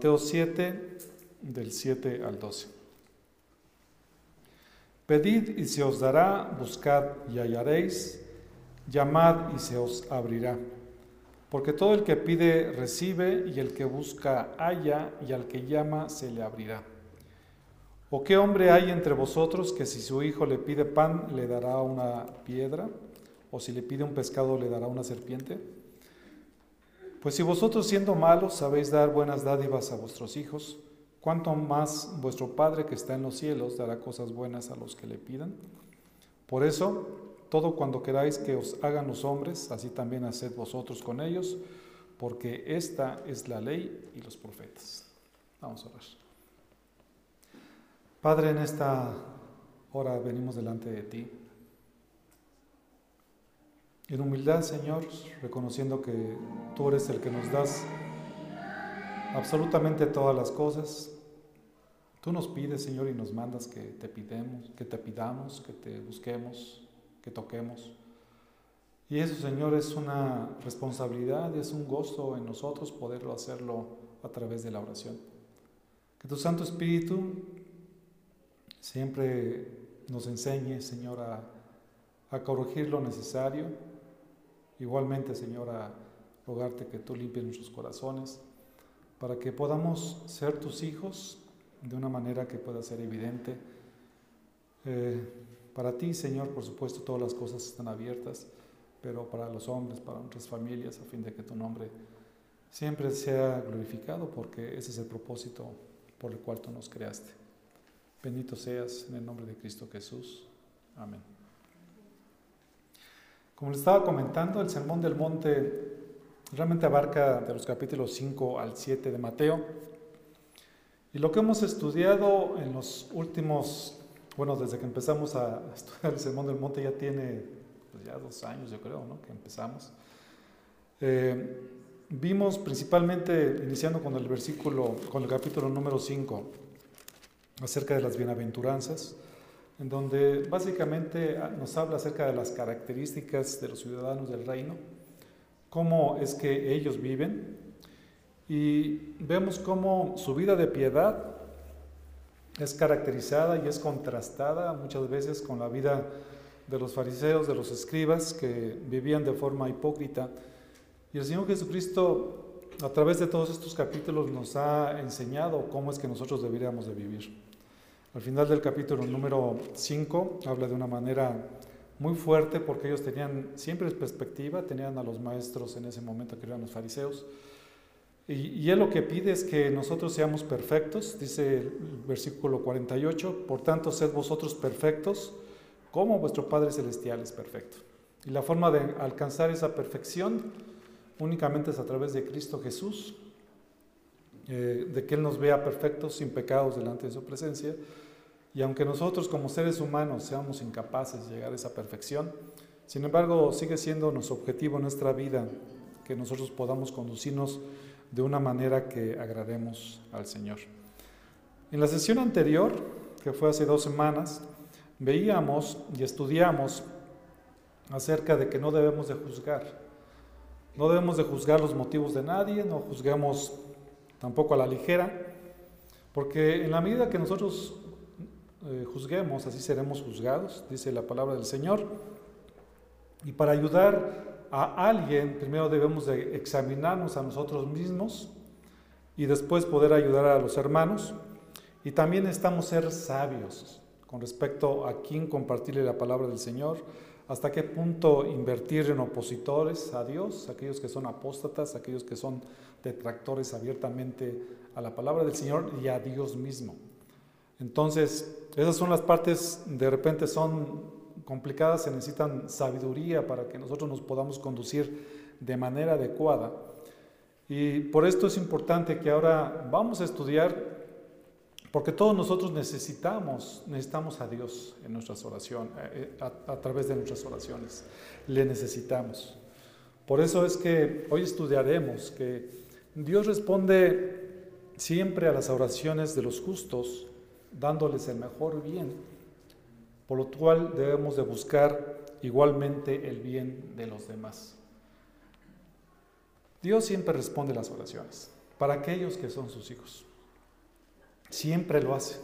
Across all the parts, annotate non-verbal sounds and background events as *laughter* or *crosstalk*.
Mateo 7, del 7 al 12. Pedid y se os dará, buscad y hallaréis, llamad y se os abrirá. Porque todo el que pide recibe y el que busca halla y al que llama se le abrirá. ¿O qué hombre hay entre vosotros que si su hijo le pide pan le dará una piedra? ¿O si le pide un pescado le dará una serpiente? Pues si vosotros siendo malos sabéis dar buenas dádivas a vuestros hijos, ¿cuánto más vuestro Padre que está en los cielos dará cosas buenas a los que le pidan? Por eso, todo cuando queráis que os hagan los hombres, así también haced vosotros con ellos, porque esta es la ley y los profetas. Vamos a orar. Padre, en esta hora venimos delante de ti. En humildad, Señor, reconociendo que tú eres el que nos das absolutamente todas las cosas. Tú nos pides, Señor, y nos mandas que te pidemos, que te pidamos, que te busquemos, que toquemos. Y eso, Señor, es una responsabilidad, es un gozo en nosotros poderlo hacerlo a través de la oración. Que tu Santo Espíritu siempre nos enseñe, Señor, a, a corregir lo necesario. Igualmente, Señor, a rogarte que tú limpies nuestros corazones para que podamos ser tus hijos de una manera que pueda ser evidente. Eh, para ti, Señor, por supuesto, todas las cosas están abiertas, pero para los hombres, para nuestras familias, a fin de que tu nombre siempre sea glorificado, porque ese es el propósito por el cual tú nos creaste. Bendito seas en el nombre de Cristo Jesús. Amén. Como les estaba comentando, el Sermón del Monte realmente abarca de los capítulos 5 al 7 de Mateo. Y lo que hemos estudiado en los últimos, bueno, desde que empezamos a *laughs* estudiar el Sermón del Monte ya tiene pues ya dos años, yo creo, ¿no? que empezamos. Eh, vimos principalmente, iniciando con el versículo, con el capítulo número 5, acerca de las bienaventuranzas, en donde básicamente nos habla acerca de las características de los ciudadanos del reino, cómo es que ellos viven, y vemos cómo su vida de piedad es caracterizada y es contrastada muchas veces con la vida de los fariseos, de los escribas, que vivían de forma hipócrita. Y el Señor Jesucristo, a través de todos estos capítulos, nos ha enseñado cómo es que nosotros deberíamos de vivir. Al final del capítulo número 5 habla de una manera muy fuerte porque ellos tenían siempre perspectiva, tenían a los maestros en ese momento que eran los fariseos, y, Él lo que pide es que nosotros seamos perfectos, dice el versículo 48, por tanto sed vosotros perfectos como vuestro Padre Celestial es perfecto. Y la forma de alcanzar esa perfección únicamente es a través de Cristo Jesús, eh, de que Él nos vea perfectos, sin pecados delante de su presencia. Y aunque nosotros como seres humanos seamos incapaces de llegar a esa perfección, sin embargo sigue siendo nuestro objetivo en nuestra vida que nosotros podamos conducirnos de una manera que agrademos al Señor. En la sesión anterior, que fue hace dos semanas, veíamos y estudiamos acerca de que no debemos de juzgar. No debemos de juzgar los motivos de nadie, no juzguemos tampoco a la ligera, porque en la medida que nosotros eh, juzguemos, así seremos juzgados, dice la palabra del Señor. Y para ayudar a alguien, primero debemos de examinarnos a nosotros mismos y después poder ayudar a los hermanos. Y también estamos ser sabios con respecto a quién compartirle la palabra del Señor, hasta qué punto invertir en opositores a Dios, aquellos que son apóstatas, aquellos que son detractores abiertamente a la palabra del Señor y a Dios mismo. Entonces, esas son las partes, de repente son complicadas se necesitan sabiduría para que nosotros nos podamos conducir de manera adecuada. Y por esto es importante que ahora vamos a estudiar, porque todos nosotros necesitamos, necesitamos a Dios en nuestras oraciones, eh, a, a través de nuestras oraciones. Le necesitamos. Por eso es que hoy estudiaremos que Dios responde siempre a las oraciones de los justos, dándoles el mejor bien por lo cual debemos de buscar igualmente el bien de los demás. Dios siempre responde las oraciones. para aquellos que son sus hijos. Siempre lo hace.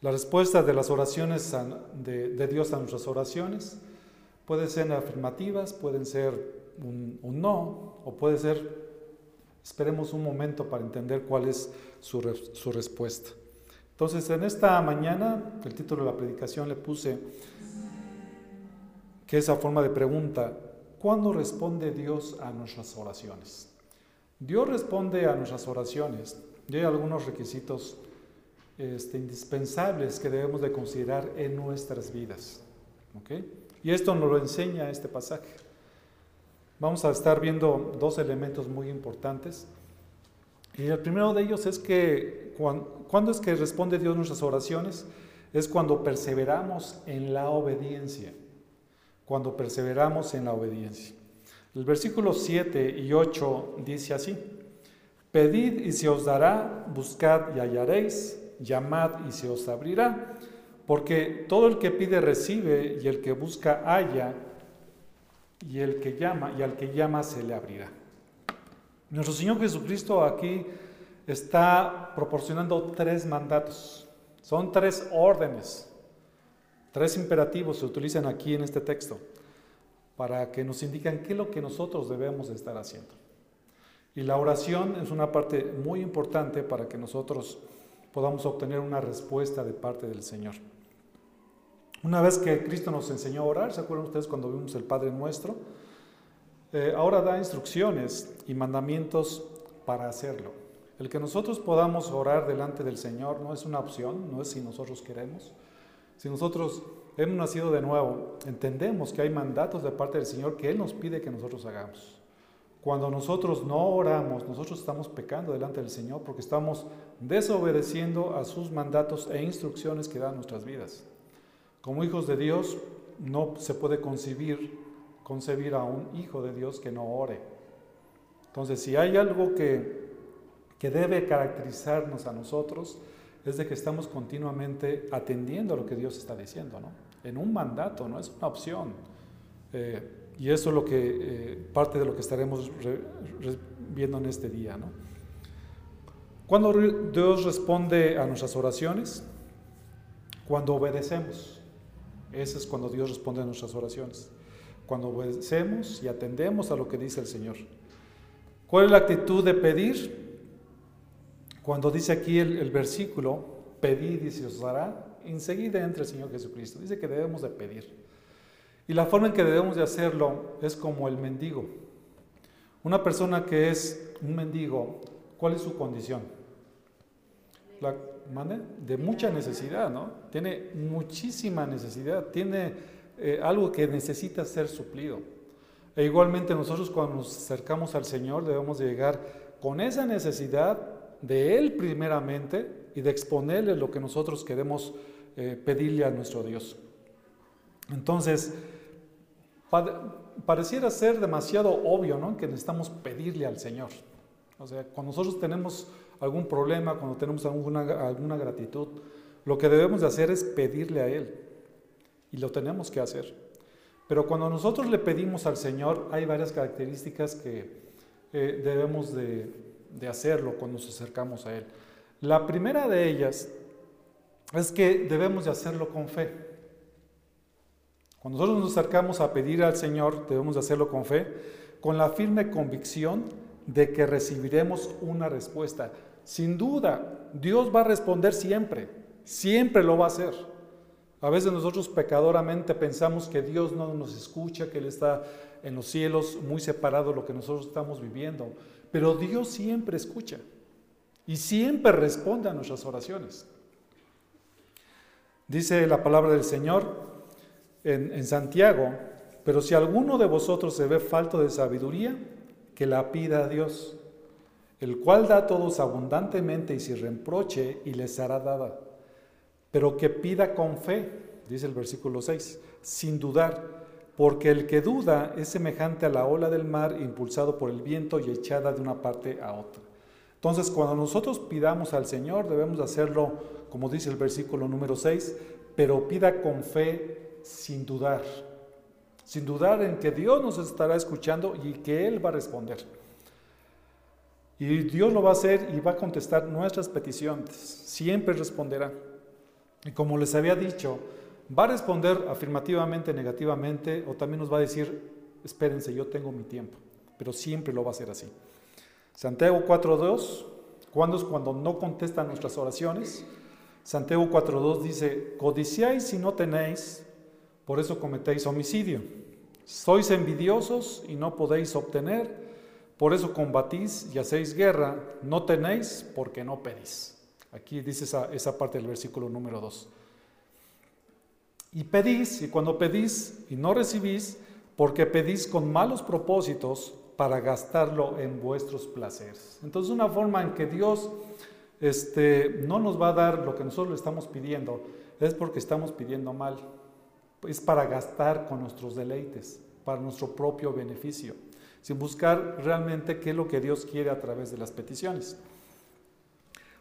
La respuesta de las oraciones de, Dios a nuestras oraciones pueden ser afirmativas, pueden ser un, no, o puede ser, esperemos un momento para entender cuál es su, su respuesta. Entonces, en esta mañana, el título de la predicación le puse que esa forma de pregunta, ¿cuándo responde Dios a nuestras oraciones? Dios responde a nuestras oraciones y hay algunos requisitos este, indispensables que debemos de considerar en nuestras vidas. Y esto nos lo enseña este pasaje. Vamos a estar viendo dos elementos muy importantes. Y el primero de ellos es que cuando, es que responde Dios nuestras oraciones? Es cuando perseveramos en la obediencia. Cuando perseveramos en la obediencia. El versículo 7 y 8 dice así, Pedid y se os dará, buscad y hallaréis, llamad y se os abrirá, porque todo el que pide recibe y el que busca halla y el que llama y al que llama se le abrirá. Nuestro Señor Jesucristo aquí está proporcionando tres mandatos. Son tres órdenes, tres imperativos se utilizan aquí en este texto para que nos indican qué es lo que nosotros debemos estar haciendo. Y la oración es una parte muy importante para que nosotros podamos obtener una respuesta de parte del Señor. Una vez que Cristo nos enseñó a orar, ¿se acuerdan ustedes cuando vimos el Padre Nuestro? Eh, ahora da instrucciones y mandamientos para hacerlo. El que nosotros podamos orar delante del Señor no es una opción, no es si nosotros queremos. Si nosotros hemos nacido de nuevo, entendemos que hay mandatos de parte del Señor que Él nos pide que nosotros hagamos. Cuando nosotros no oramos, nosotros estamos pecando delante del Señor porque estamos desobedeciendo a sus mandatos e instrucciones que dan nuestras vidas. Como hijos de Dios no se puede concebir, concebir a un hijo de Dios que no ore. Entonces, si hay algo que, que debe caracterizarnos a nosotros, es de que estamos continuamente atendiendo a lo que Dios está diciendo, ¿no? En un mandato, no es una opción. Eh, y eso es lo que, eh, parte de lo que estaremos viendo en este día. ¿no? Cuando Dios responde a nuestras oraciones, cuando obedecemos. Ese es cuando Dios responde a nuestras oraciones. Cuando obedecemos y atendemos a lo que dice el Señor. ¿Cuál es la actitud de pedir? Cuando dice aquí el, el versículo, pedid y se os dará, enseguida entra el Señor Jesucristo. Dice que debemos de pedir. Y la forma en que debemos de hacerlo es como el mendigo. Una persona que es un mendigo, ¿cuál es su condición? La, De mucha necesidad, ¿no? Tiene muchísima necesidad, tiene eh, algo que necesita ser suplido. E igualmente nosotros cuando nos acercamos al Señor debemos de llegar con esa necesidad de Él primeramente y de exponerle lo que nosotros queremos eh, pedirle a nuestro Dios. Entonces, pareciera ser demasiado obvio, ¿no? Que necesitamos pedirle al Señor. O sea, cuando nosotros tenemos algún problema, cuando tenemos alguna, alguna gratitud, lo que debemos de hacer es pedirle a Él. Y lo tenemos que hacer. Pero cuando nosotros le pedimos al Señor, hay varias características que eh, debemos de, de hacerlo cuando nos acercamos a Él. La primera de ellas es que debemos de hacerlo con fe. Cuando nosotros nos acercamos a pedir al Señor, debemos hacerlo con fe, con la firme convicción de que recibiremos una respuesta. Sin duda, Dios va a responder siempre, siempre lo va a hacer. A veces nosotros pecadoramente pensamos que Dios no nos escucha, que Él está en los cielos muy separado de lo que nosotros estamos viviendo, pero Dios siempre escucha y siempre responde a nuestras oraciones. Dice la palabra del Señor, en, Santiago, pero si alguno de vosotros se ve falto de sabiduría, que la pida a Dios, el cual da a todos abundantemente y sin reproche y les hará dada. Pero que pida con fe, dice el versículo 6, sin dudar, porque el que duda es semejante a la ola del mar impulsado por el viento y echada de una parte a otra. Entonces, cuando nosotros pidamos al Señor, debemos hacerlo, como dice el versículo número 6, pero pida con fe sin dudar, sin dudar en que Dios nos estará escuchando y que Él va a responder. Y Dios lo va a hacer y va a contestar nuestras peticiones. Siempre responderá. Y como les había dicho, va a responder afirmativamente, negativamente, o también nos va a decir, espérense, yo tengo mi tiempo. Pero siempre lo va a hacer así. Santiago 4.2, ¿cuándo es cuando no contestan nuestras oraciones? Santiago 4.2 dice, codiciáis y no tenéis, por eso cometéis homicidio. Sois envidiosos y no podéis obtener, por eso combatís y hacéis guerra, no tenéis porque no pedís. Aquí dice esa, esa parte del versículo número 2. Y pedís, y cuando pedís y no recibís, porque pedís con malos propósitos para gastarlo en vuestros placeres. Entonces una forma en que Dios este, no nos va a dar lo que nosotros le estamos pidiendo, es porque estamos pidiendo mal. Es para gastar con nuestros deleites, para nuestro propio beneficio sin buscar realmente qué es lo que Dios quiere a través de las peticiones.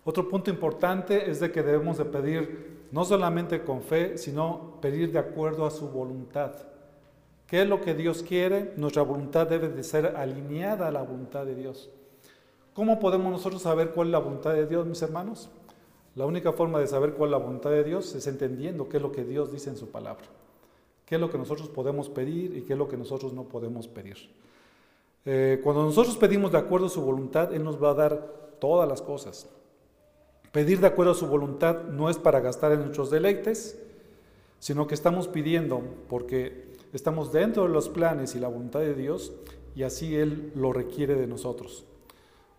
Otro punto importante es de que debemos de pedir no solamente con fe, sino pedir de acuerdo a su voluntad. ¿Qué es lo que Dios quiere? Nuestra voluntad debe de ser alineada a la voluntad de Dios. ¿Cómo podemos nosotros saber cuál es la voluntad de Dios, mis hermanos? La única forma de saber cuál es la voluntad de Dios es entendiendo qué es lo que Dios dice en su palabra. ¿Qué es lo que nosotros podemos pedir y qué es lo que nosotros no podemos pedir? Eh, cuando nosotros pedimos de acuerdo a su voluntad, Él nos va a dar todas las cosas. Pedir de acuerdo a su voluntad no es para gastar en nuestros deleites, sino que estamos pidiendo porque estamos dentro de los planes y la voluntad de Dios y así Él lo requiere de nosotros.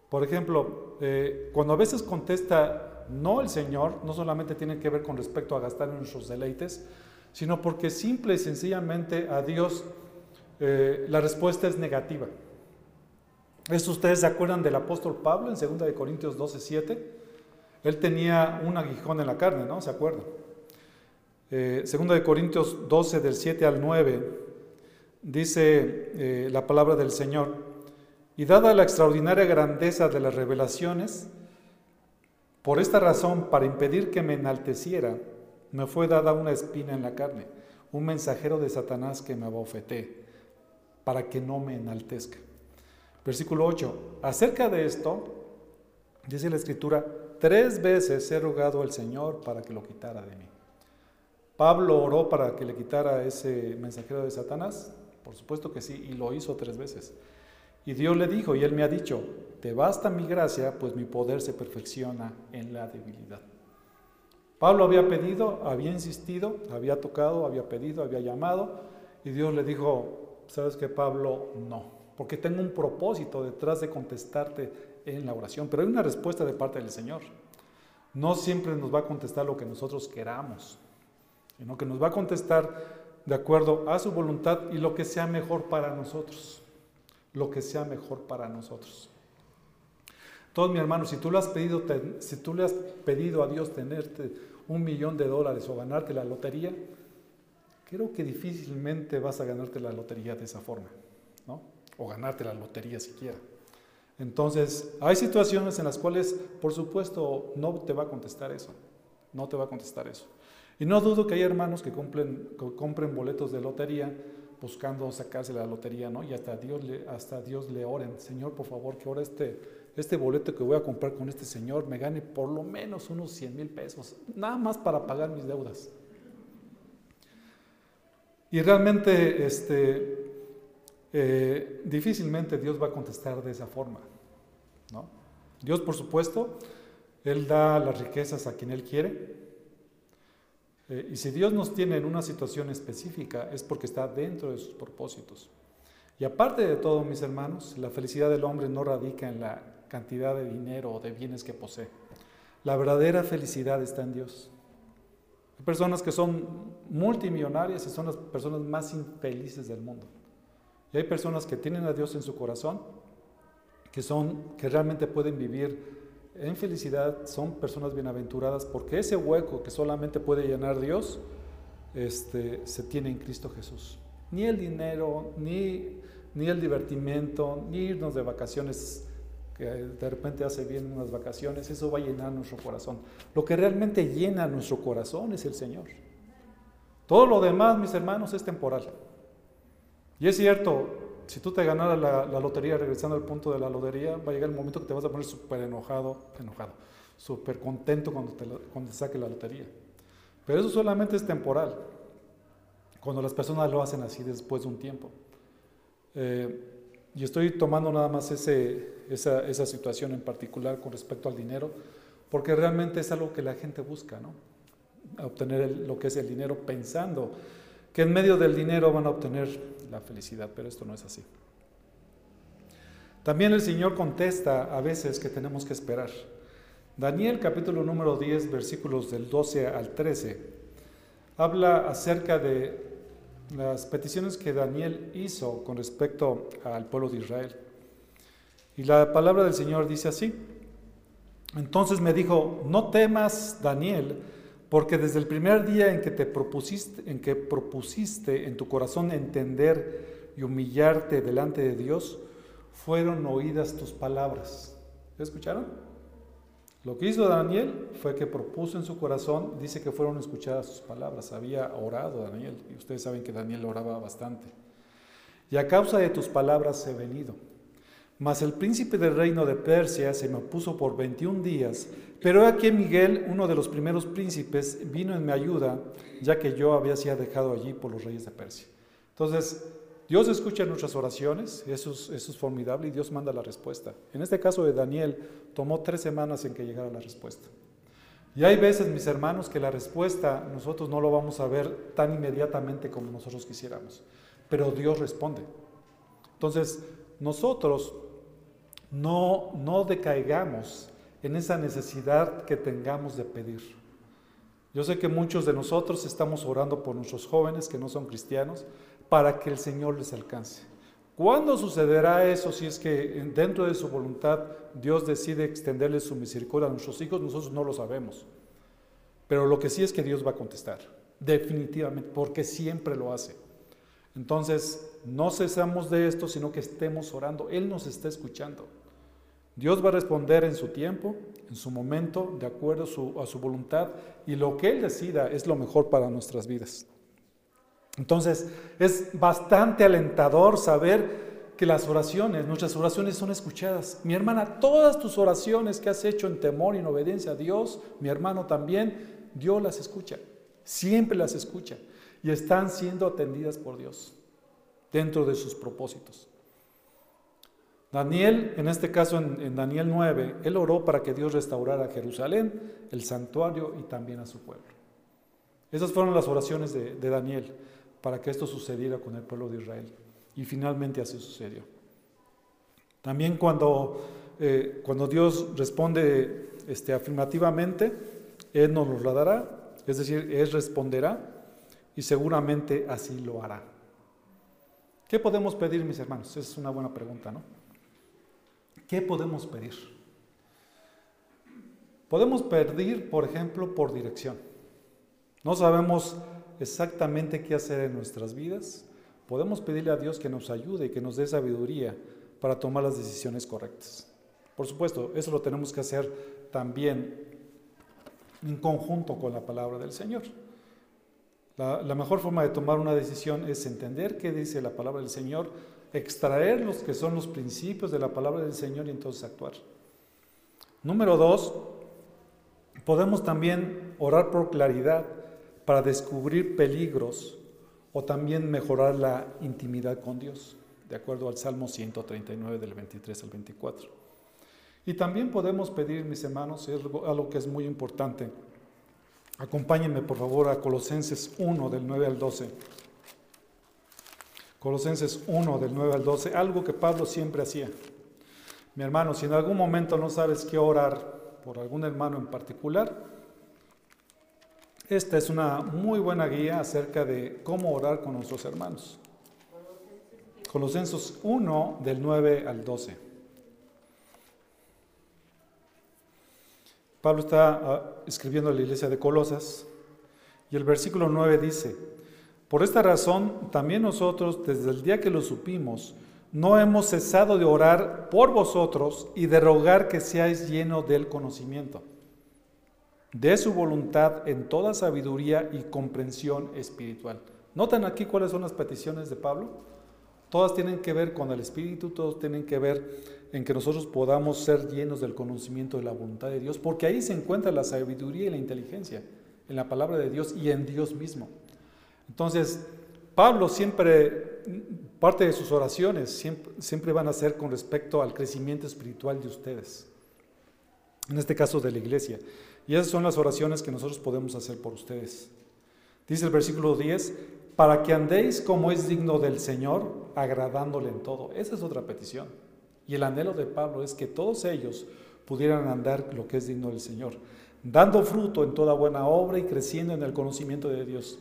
Por ejemplo, eh, cuando a veces contesta no el Señor, no solamente tiene que ver con respecto a gastar en nuestros deleites, sino porque simple y sencillamente a Dios eh, la respuesta es negativa. Esto ustedes se acuerdan del apóstol Pablo en 2 de Corintios 12, 7. Él tenía un aguijón en la carne, ¿no? ¿Se acuerdan? Eh, 2 de Corintios 12, del 7 al 9, dice eh, la palabra del Señor, y dada la extraordinaria grandeza de las revelaciones, por esta razón, para impedir que me enalteciera, me fue dada una espina en la carne, un mensajero de Satanás que me abofeté, para que no me enaltezca. Versículo 8. Acerca de esto, dice la escritura, tres veces he rogado al Señor para que lo quitara de mí. Pablo oró para que le quitara ese mensajero de Satanás. Por supuesto que sí, y lo hizo tres veces. Y Dios le dijo, y él me ha dicho, te basta mi gracia, pues mi poder se perfecciona en la debilidad. Pablo había pedido, había insistido, había tocado, había pedido, había llamado, y Dios le dijo, sabes que Pablo, no porque tengo un propósito detrás de contestarte en la oración, pero hay una respuesta de parte del Señor. No siempre nos va a contestar lo que nosotros queramos, sino que nos va a contestar de acuerdo a su voluntad y lo que sea mejor para nosotros, lo que sea mejor para nosotros. Todos mi hermano, si tú le has pedido, si tú le has pedido a Dios tenerte un millón de dólares o ganarte la lotería, creo que difícilmente vas a ganarte la lotería de esa forma, ¿no? o ganarte la lotería siquiera. Entonces, hay situaciones en las cuales, por supuesto, no te va a contestar eso. No te va a contestar eso. Y no dudo que hay hermanos que, compren, boletos de lotería buscando sacarse la lotería, ¿no? Y hasta Dios le, hasta Dios le oren, Señor, por favor, que ahora este, este boleto que voy a comprar con este Señor me gane por lo menos unos 100 mil pesos, nada más para pagar mis deudas. Y realmente, este, eh, difícilmente Dios va a contestar de esa forma. ¿no? Dios, por supuesto, Él da las riquezas a quien Él quiere. Eh, y si Dios nos tiene en una situación específica es porque está dentro de sus propósitos. Y aparte de todo, mis hermanos, la felicidad del hombre no radica en la cantidad de dinero o de bienes que posee. La verdadera felicidad está en Dios. Hay personas que son multimillonarias y son las personas más infelices del mundo. Hay personas que tienen a Dios en su corazón, que, son, que realmente pueden vivir en felicidad, son personas bienaventuradas, porque ese hueco que solamente puede llenar Dios, este, se tiene en Cristo Jesús. Ni el dinero, ni, ni el divertimento, ni irnos de vacaciones, que de repente hace bien unas vacaciones, eso va a llenar nuestro corazón. Lo que realmente llena nuestro corazón es el Señor. Todo lo demás, mis hermanos, es temporal. Y es cierto, si tú te ganaras la, la, lotería, regresando al punto de la lotería, va a llegar el momento que te vas a poner súper enojado, enojado, súper contento cuando te, cuando te saque la lotería. Pero eso solamente es temporal, cuando las personas lo hacen así después de un tiempo. Eh, y estoy tomando nada más ese, esa, esa, situación en particular con respecto al dinero, porque realmente es algo que la gente busca, ¿no? obtener lo que es el dinero pensando que en medio del dinero van a obtener la felicidad, pero esto no es así. También el Señor contesta a veces que tenemos que esperar. Daniel capítulo número 10 versículos del 12 al 13 habla acerca de las peticiones que Daniel hizo con respecto al pueblo de Israel. Y la palabra del Señor dice así. Entonces me dijo, no temas, Daniel, porque desde el primer día en que te propusiste, en que propusiste en tu corazón entender y humillarte delante de Dios, fueron oídas tus palabras. ¿Escucharon? Lo que hizo Daniel fue que propuso en su corazón, dice que fueron escuchadas sus palabras. Había orado Daniel, y ustedes saben que Daniel oraba bastante. Y a causa de tus palabras he venido. Mas el príncipe del reino de Persia se me opuso por 21 días, pero aquí Miguel, uno de los primeros príncipes, vino en mi ayuda, ya que yo había sido dejado allí por los reyes de Persia. Entonces, Dios escucha nuestras oraciones, eso es, es formidable, y Dios manda la respuesta. En este caso de Daniel, tomó tres semanas en que llegara la respuesta. Y hay veces, mis hermanos, que la respuesta nosotros no lo vamos a ver tan inmediatamente como nosotros quisiéramos, pero Dios responde. Entonces, nosotros no, no decaigamos en esa necesidad que tengamos de pedir. Yo sé que muchos de nosotros estamos orando por nuestros jóvenes que no son cristianos para que el Señor les alcance. ¿Cuándo sucederá eso si es que dentro de su voluntad Dios decide extenderle su misericordia a nuestros hijos? Nosotros no lo sabemos. Pero lo que sí es que Dios va a contestar, definitivamente, porque siempre lo hace. Entonces, no cesamos de esto, sino que estemos orando. Él nos está escuchando. Dios va a responder en su tiempo, en su momento, de acuerdo a su, voluntad, y lo que Él decida es lo mejor para nuestras vidas. Entonces, es bastante alentador saber que las oraciones, nuestras oraciones son escuchadas. Mi hermana, todas tus oraciones que has hecho en temor y en obediencia a Dios, mi hermano también, Dios las escucha, siempre las escucha, y están siendo atendidas por Dios dentro de sus propósitos. Daniel, en este caso en, Daniel 9, él oró para que Dios restaurara Jerusalén, el santuario y también a su pueblo. Esas fueron las oraciones de, Daniel para que esto sucediera con el pueblo de Israel. Y finalmente así sucedió. También cuando, eh, cuando Dios responde este, afirmativamente, Él nos lo dará, es decir, Él responderá y seguramente así lo hará. ¿Qué podemos pedir, mis hermanos? Esa es una buena pregunta, ¿no? ¿Qué podemos pedir? Podemos pedir, por ejemplo, por dirección. No sabemos exactamente qué hacer en nuestras vidas. Podemos pedirle a Dios que nos ayude y que nos dé sabiduría para tomar las decisiones correctas. Por supuesto, eso lo tenemos que hacer también en conjunto con la palabra del Señor. La, la, mejor forma de tomar una decisión es entender qué dice la palabra del Señor extraer los que son los principios de la palabra del Señor y entonces actuar. Número dos, podemos también orar por claridad para descubrir peligros o también mejorar la intimidad con Dios, de acuerdo al Salmo 139 del 23 al 24. Y también podemos pedir, mis hermanos, algo que es muy importante. Acompáñenme por favor a Colosenses 1 del 9 al 12. Colosenses 1 del 9 al 12, algo que Pablo siempre hacía. Mi hermano, si en algún momento no sabes qué orar por algún hermano en particular, esta es una muy buena guía acerca de cómo orar con nuestros hermanos. Colosenses 1 del 9 al 12. Pablo está ah, escribiendo a la iglesia de Colosas y el versículo 9 dice, por esta razón, también nosotros, desde el día que lo supimos, no hemos cesado de orar por vosotros y de rogar que seáis llenos del conocimiento, de su voluntad en toda sabiduría y comprensión espiritual. ¿Notan aquí cuáles son las peticiones de Pablo? Todas tienen que ver con el Espíritu, todos tienen que ver en que nosotros podamos ser llenos del conocimiento de la voluntad de Dios, porque ahí se encuentra la sabiduría y la inteligencia, en la palabra de Dios y en Dios mismo. Entonces, Pablo siempre, parte de sus oraciones siempre, van a ser con respecto al crecimiento espiritual de ustedes, en este caso de la iglesia. Y esas son las oraciones que nosotros podemos hacer por ustedes. Dice el versículo 10, para que andéis como es digno del Señor, agradándole en todo. Esa es otra petición. Y el anhelo de Pablo es que todos ellos pudieran andar lo que es digno del Señor, dando fruto en toda buena obra y creciendo en el conocimiento de Dios,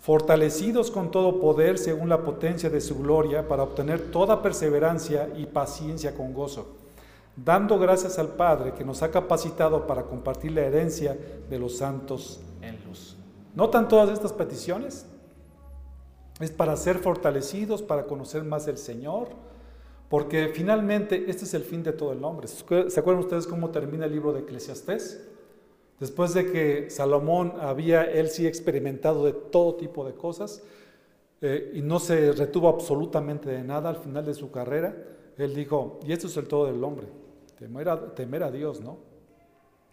fortalecidos con todo poder según la potencia de su gloria, para obtener toda perseverancia y paciencia con gozo, dando gracias al Padre que nos ha capacitado para compartir la herencia de los santos en luz. ¿Notan todas estas peticiones? Es para ser fortalecidos, para conocer más el Señor, porque finalmente este es el fin de todo el hombre. ¿Se acuerdan ustedes cómo termina el libro de Eclesiastés? Después de que Salomón había él sí experimentado de todo tipo de cosas eh, y no se retuvo absolutamente de nada al final de su carrera, él dijo, y esto es el todo del hombre, temer a, temer a Dios, ¿no?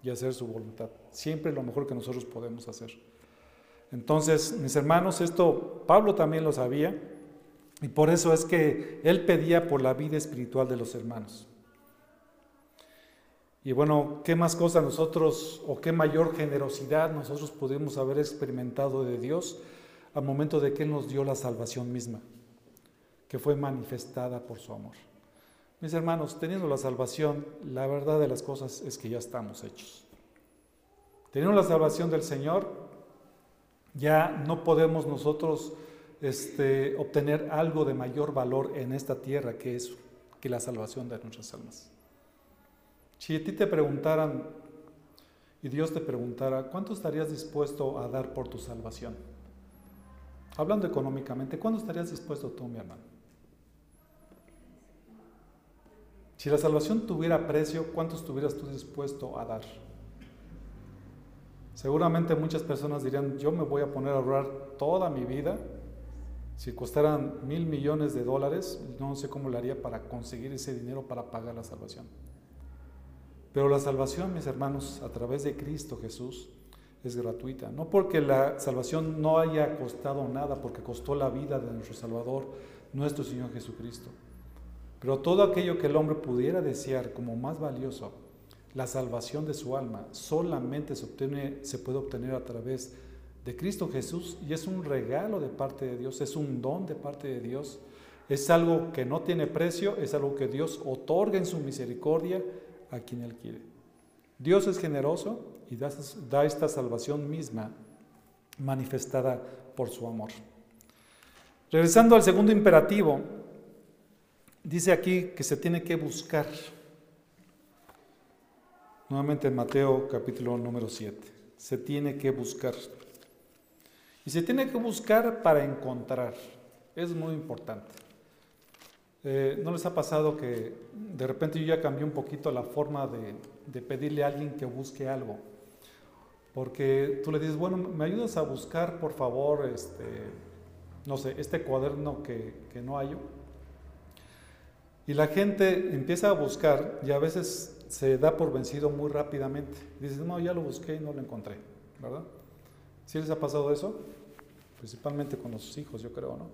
Y hacer su voluntad. Siempre lo mejor que nosotros podemos hacer. Entonces, mis hermanos, esto Pablo también lo sabía. Y por eso es que él pedía por la vida espiritual de los hermanos. Y bueno, ¿qué más cosa nosotros o qué mayor generosidad nosotros pudimos haber experimentado de Dios al momento de que nos dio la salvación misma, que fue manifestada por su amor? Mis hermanos, teniendo la salvación, la verdad de las cosas es que ya estamos hechos. Teniendo la salvación del Señor, ya no podemos nosotros este, obtener algo de mayor valor en esta tierra que es que la salvación de nuestras almas. Si a ti te preguntaran y Dios te preguntara, ¿cuánto estarías dispuesto a dar por tu salvación? Hablando económicamente, ¿cuánto estarías dispuesto tú, mi hermano? Si la salvación tuviera precio, ¿cuánto estuvieras tú dispuesto a dar? Seguramente muchas personas dirían, yo me voy a poner a ahorrar toda mi vida si costaran mil millones de dólares, no sé cómo le haría para conseguir ese dinero para pagar la salvación. Pero la salvación, mis hermanos, a través de Cristo Jesús, es gratuita. No porque la salvación no haya costado nada, porque costó la vida de nuestro Salvador, nuestro Señor Jesucristo. Pero todo aquello que el hombre pudiera desear como más valioso, la salvación de su alma, solamente se, puede obtener a través de Cristo Jesús y es un regalo de parte de Dios, es un don de parte de Dios, es algo que no tiene precio, es algo que Dios otorga en su misericordia a quien Él quiere. Dios es generoso y da, esta salvación misma manifestada por su amor. Regresando al segundo imperativo, dice aquí que se tiene que buscar. Nuevamente en Mateo capítulo número 7. Se tiene que buscar. Y se tiene que buscar para encontrar. Es muy importante. Eh, ¿No les ha pasado que de repente yo ya cambié un poquito la forma de, pedirle a alguien que busque algo? Porque tú le dices, bueno, ¿me ayudas a buscar, por favor, este, no sé, este cuaderno que, que no hallo? Y la gente empieza a buscar y a veces se da por vencido muy rápidamente. Dices, no, ya lo busqué y no lo encontré, ¿verdad? ¿Sí les ha pasado eso? principalmente con los hijos, yo creo, ¿no?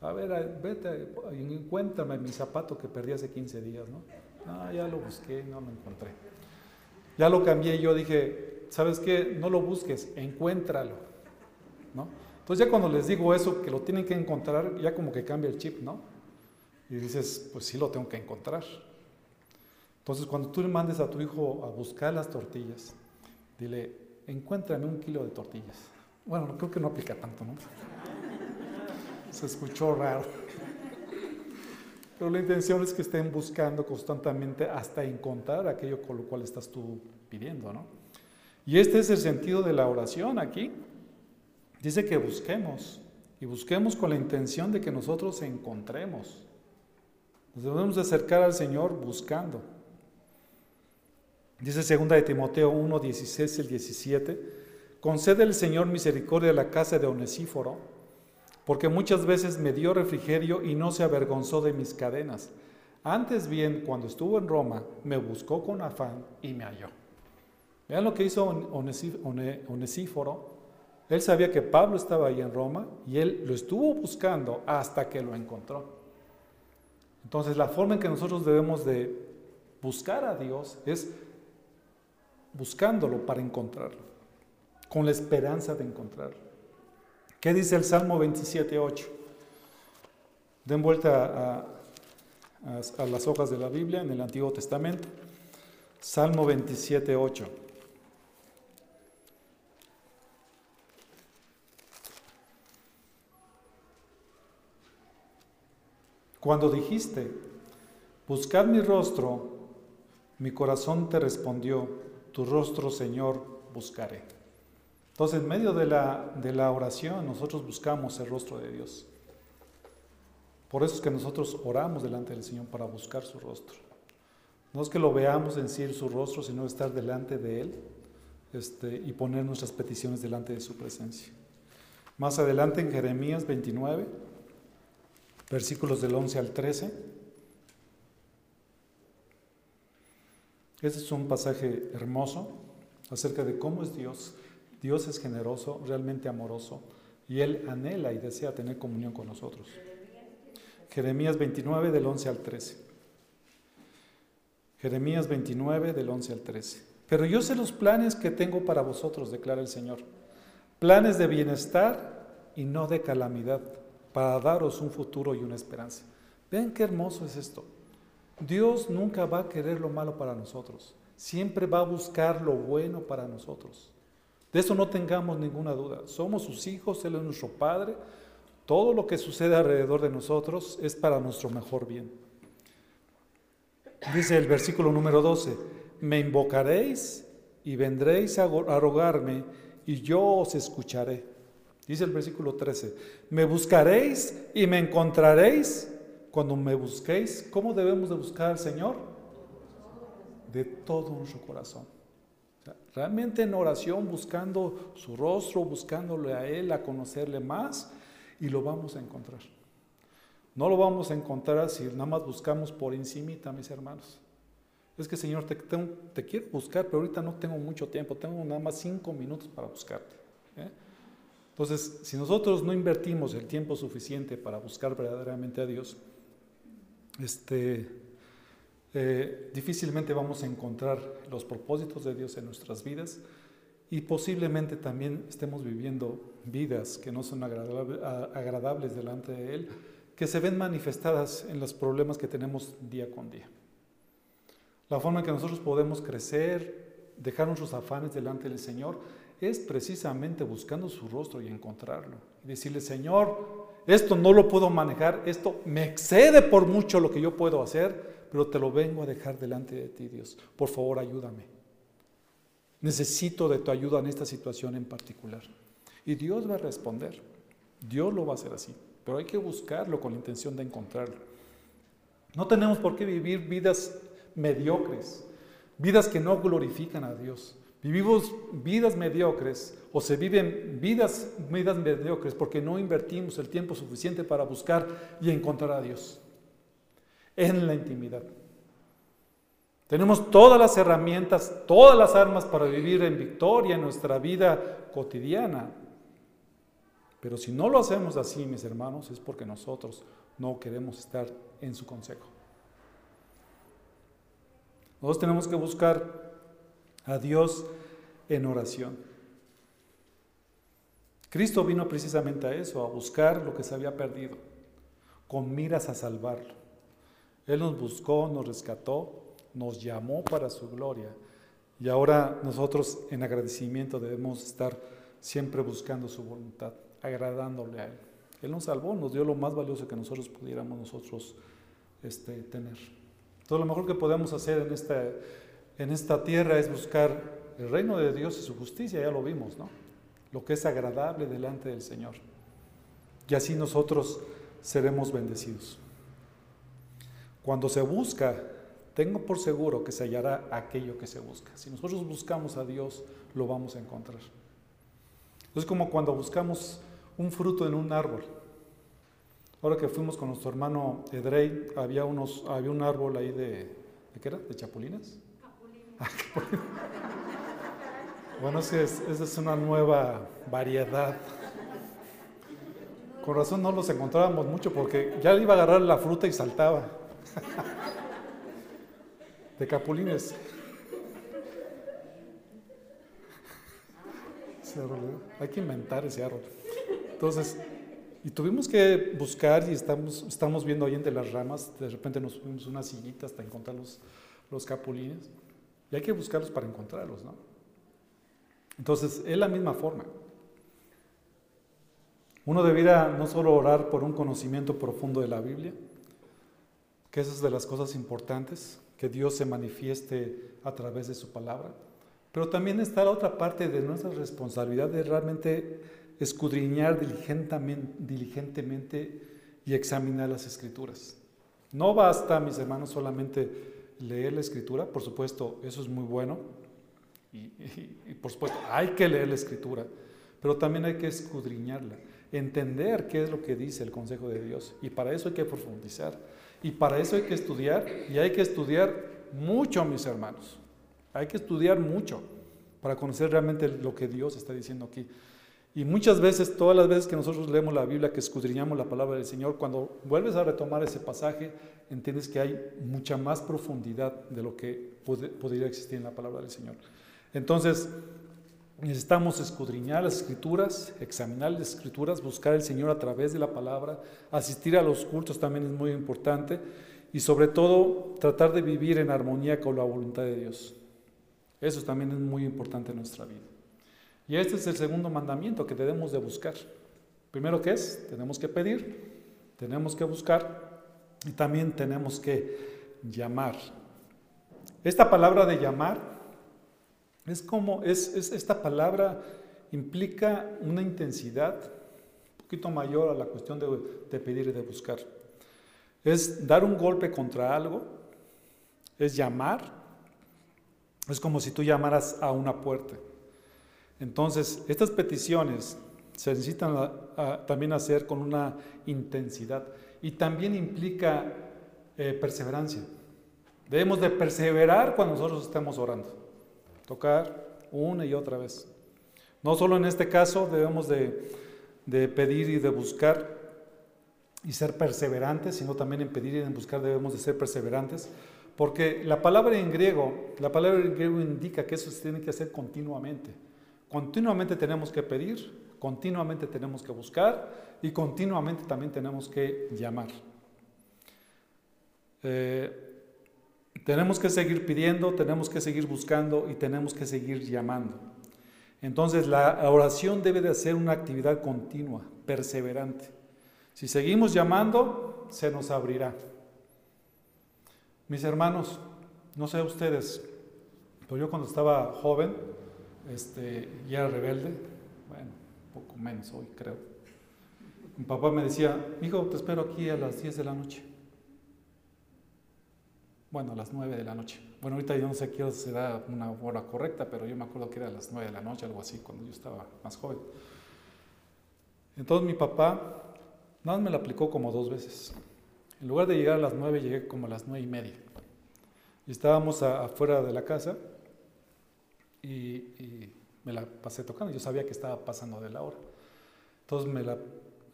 A ver, vete, encuéntrame mi zapato que perdí hace 15 días, ¿no? Ah, ya lo busqué, no lo encontré. Ya lo cambié yo dije, ¿sabes qué? No lo busques, encuéntralo, ¿no? Entonces ya cuando les digo eso, que lo tienen que encontrar, ya como que cambia el chip, ¿no? Y dices, pues sí lo tengo que encontrar. Entonces cuando tú le mandes a tu hijo a buscar las tortillas, dile, encuéntrame un kilo de tortillas. Bueno, creo que no aplica tanto, ¿no? Se escuchó raro. Pero la intención es que estén buscando constantemente hasta encontrar aquello con lo cual estás tú pidiendo, ¿no? Y este es el sentido de la oración aquí. Dice que busquemos y busquemos con la intención de que nosotros encontremos. Nos debemos acercar al Señor buscando. Dice segunda de Timoteo 1, 16 y 17 Concede el Señor misericordia a la casa de Onesíforo, porque muchas veces me dio refrigerio y no se avergonzó de mis cadenas. Antes bien, cuando estuvo en Roma, me buscó con afán y me halló. Vean lo que hizo Onesíforo. Él sabía que Pablo estaba ahí en Roma y él lo estuvo buscando hasta que lo encontró. Entonces la forma en que nosotros debemos de buscar a Dios es buscándolo para encontrarlo, con la esperanza de encontrarlo. ¿Qué dice el Salmo 27.8? Den vuelta a, las hojas de la Biblia en el Antiguo Testamento. Salmo 27.8. Cuando dijiste, buscad mi rostro, mi corazón te respondió, tu rostro, Señor, buscaré. Entonces, en medio de la, de la oración, nosotros buscamos el rostro de Dios. Por eso es que nosotros oramos delante del Señor para buscar su rostro. No es que lo veamos en sí su rostro, sino estar delante de Él este, y poner nuestras peticiones delante de su presencia. Más adelante en Jeremías 29, versículos del 11 al 13. Este es un pasaje hermoso acerca de cómo es Dios. Dios es generoso, realmente amoroso, y Él anhela y desea tener comunión con nosotros. Jeremías 29 del 11 al 13. Jeremías 29 del 11 al 13. Pero yo sé los planes que tengo para vosotros, declara el Señor. Planes de bienestar y no de calamidad, para daros un futuro y una esperanza. Vean qué hermoso es esto. Dios nunca va a querer lo malo para nosotros. Siempre va a buscar lo bueno para nosotros. De eso no tengamos ninguna duda. Somos sus hijos, Él es nuestro Padre. Todo lo que sucede alrededor de nosotros es para nuestro mejor bien. Dice el versículo número 12, me invocaréis y vendréis a rogarme y yo os escucharé. Dice el versículo 13, me buscaréis y me encontraréis cuando me busquéis, ¿cómo debemos de buscar al Señor? De todo nuestro corazón. Realmente en oración, buscando su rostro, buscándole a Él, a conocerle más, y lo vamos a encontrar. No lo vamos a encontrar si nada más buscamos por encimita, mis hermanos. Es que Señor, te, te, quiero buscar, pero ahorita no tengo mucho tiempo, tengo nada más cinco minutos para buscarte. ¿eh? Entonces, si nosotros no invertimos el tiempo suficiente para buscar verdaderamente a Dios, este, eh, difícilmente vamos a encontrar los propósitos de Dios en nuestras vidas y posiblemente también estemos viviendo vidas que no son agradables delante de Él, que se ven manifestadas en los problemas que tenemos día con día. La forma en que nosotros podemos crecer, dejar nuestros afanes delante del Señor, es precisamente buscando su rostro y encontrarlo. Y decirle, Señor, esto no lo puedo manejar, esto me excede por mucho lo que yo puedo hacer, pero te lo vengo a dejar delante de ti, Dios. Por favor, ayúdame. Necesito de tu ayuda en esta situación en particular. Y Dios va a responder. Dios lo va a hacer así, pero hay que buscarlo con la intención de encontrarlo. No tenemos por qué vivir vidas mediocres, vidas que no glorifican a Dios. Vivimos vidas mediocres o se viven vidas, vidas mediocres porque no invertimos el tiempo suficiente para buscar y encontrar a Dios en la intimidad. Tenemos todas las herramientas, todas las armas para vivir en victoria en nuestra vida cotidiana. Pero si no lo hacemos así, mis hermanos, es porque nosotros no queremos estar en su consejo. Nosotros tenemos que buscar a Dios en oración. Cristo vino precisamente a eso, a buscar lo que se había perdido, con miras a salvarlo. Él nos buscó, nos rescató, nos llamó para su gloria. Y ahora nosotros en agradecimiento debemos estar siempre buscando su voluntad, agradándole a Él. Él nos salvó, nos dio lo más valioso que nosotros pudiéramos nosotros este, tener. Todo lo mejor que podemos hacer en esta en esta tierra es buscar el reino de Dios y su justicia, ya lo vimos, ¿no? Lo que es agradable delante del Señor. Y así nosotros seremos bendecidos. Cuando se busca, tengo por seguro que se hallará aquello que se busca. Si nosotros buscamos a Dios, lo vamos a encontrar. Es como cuando buscamos un fruto en un árbol. Ahora que fuimos con nuestro hermano Edrey, había, unos, había un árbol ahí de, ¿de qué era? ¿De chapulines? Ah, bueno, es esa es una nueva variedad. Con razón no los encontrábamos mucho porque ya iba a agarrar la fruta y saltaba. *laughs* De capulines. Hay que inventar ese árbol. Entonces, y tuvimos que buscar y estamos, estamos viendo ahí entre las ramas, de repente nos fuimos una sillita hasta encontrar los, los capulines. Y hay que buscarlos para encontrarlos, ¿no? Entonces, es la misma forma. Uno debiera no solo orar por un conocimiento profundo de la Biblia, que es de las cosas importantes, que Dios se manifieste a través de su palabra, pero también está la otra parte de nuestra responsabilidad de realmente escudriñar diligentemente, y examinar las escrituras. No basta, mis hermanos, solamente leer la escritura, por supuesto, eso es muy bueno, y, por supuesto, hay que leer la escritura, pero también hay que escudriñarla, entender qué es lo que dice el consejo de Dios, y para eso hay que profundizar, y para eso hay que estudiar, y hay que estudiar mucho, mis hermanos. Hay que estudiar mucho para conocer realmente lo que Dios está diciendo aquí. Y muchas veces, todas las veces que nosotros leemos la Biblia, que escudriñamos la palabra del Señor, cuando vuelves a retomar ese pasaje, entiendes que hay mucha más profundidad de lo que podría existir en la palabra del Señor. Entonces, necesitamos escudriñar las escrituras, examinar las escrituras, buscar al Señor a través de la palabra, asistir a los cultos también es muy importante y sobre todo tratar de vivir en armonía con la voluntad de Dios. Eso también es muy importante en nuestra vida. Y este es el segundo mandamiento que debemos de buscar. Primero, ¿qué es? Tenemos que pedir, tenemos que buscar y también tenemos que llamar. Esta palabra de llamar es como, es, esta palabra implica una intensidad un poquito mayor a la cuestión de, pedir y de buscar. Es dar un golpe contra algo, es llamar es como si tú llamaras a una puerta. Entonces, estas peticiones se necesitan también hacer con una intensidad y también implica eh, perseverancia. Debemos de perseverar cuando nosotros estemos orando. Tocar una y otra vez. No solo en este caso debemos de, de pedir y de buscar y ser perseverantes, sino también en pedir y en buscar debemos de ser perseverantes porque la palabra en griego, la palabra en griego indica que eso se tiene que hacer continuamente. Continuamente tenemos que pedir, continuamente tenemos que buscar y continuamente también tenemos que llamar. Eh, tenemos que seguir pidiendo, tenemos que seguir buscando y tenemos que seguir llamando. Entonces la oración debe de ser una actividad continua, perseverante. Si seguimos llamando, se nos abrirá. Mis hermanos, no sé ustedes, pero yo cuando estaba joven este, y era rebelde, bueno, un poco menos hoy creo, mi papá me decía, hijo, te espero aquí a las 10 de la noche. Bueno, a las 9 de la noche. Bueno, ahorita yo no sé qué será una hora correcta, pero yo me acuerdo que era a las 9 de la noche, algo así, cuando yo estaba más joven. Entonces mi papá nada más me lo aplicó como dos veces. En lugar de llegar a las nueve, llegué como a las nueve y media. Y estábamos afuera de la casa y, me la pasé tocando. Yo sabía que estaba pasando de la hora. Entonces me la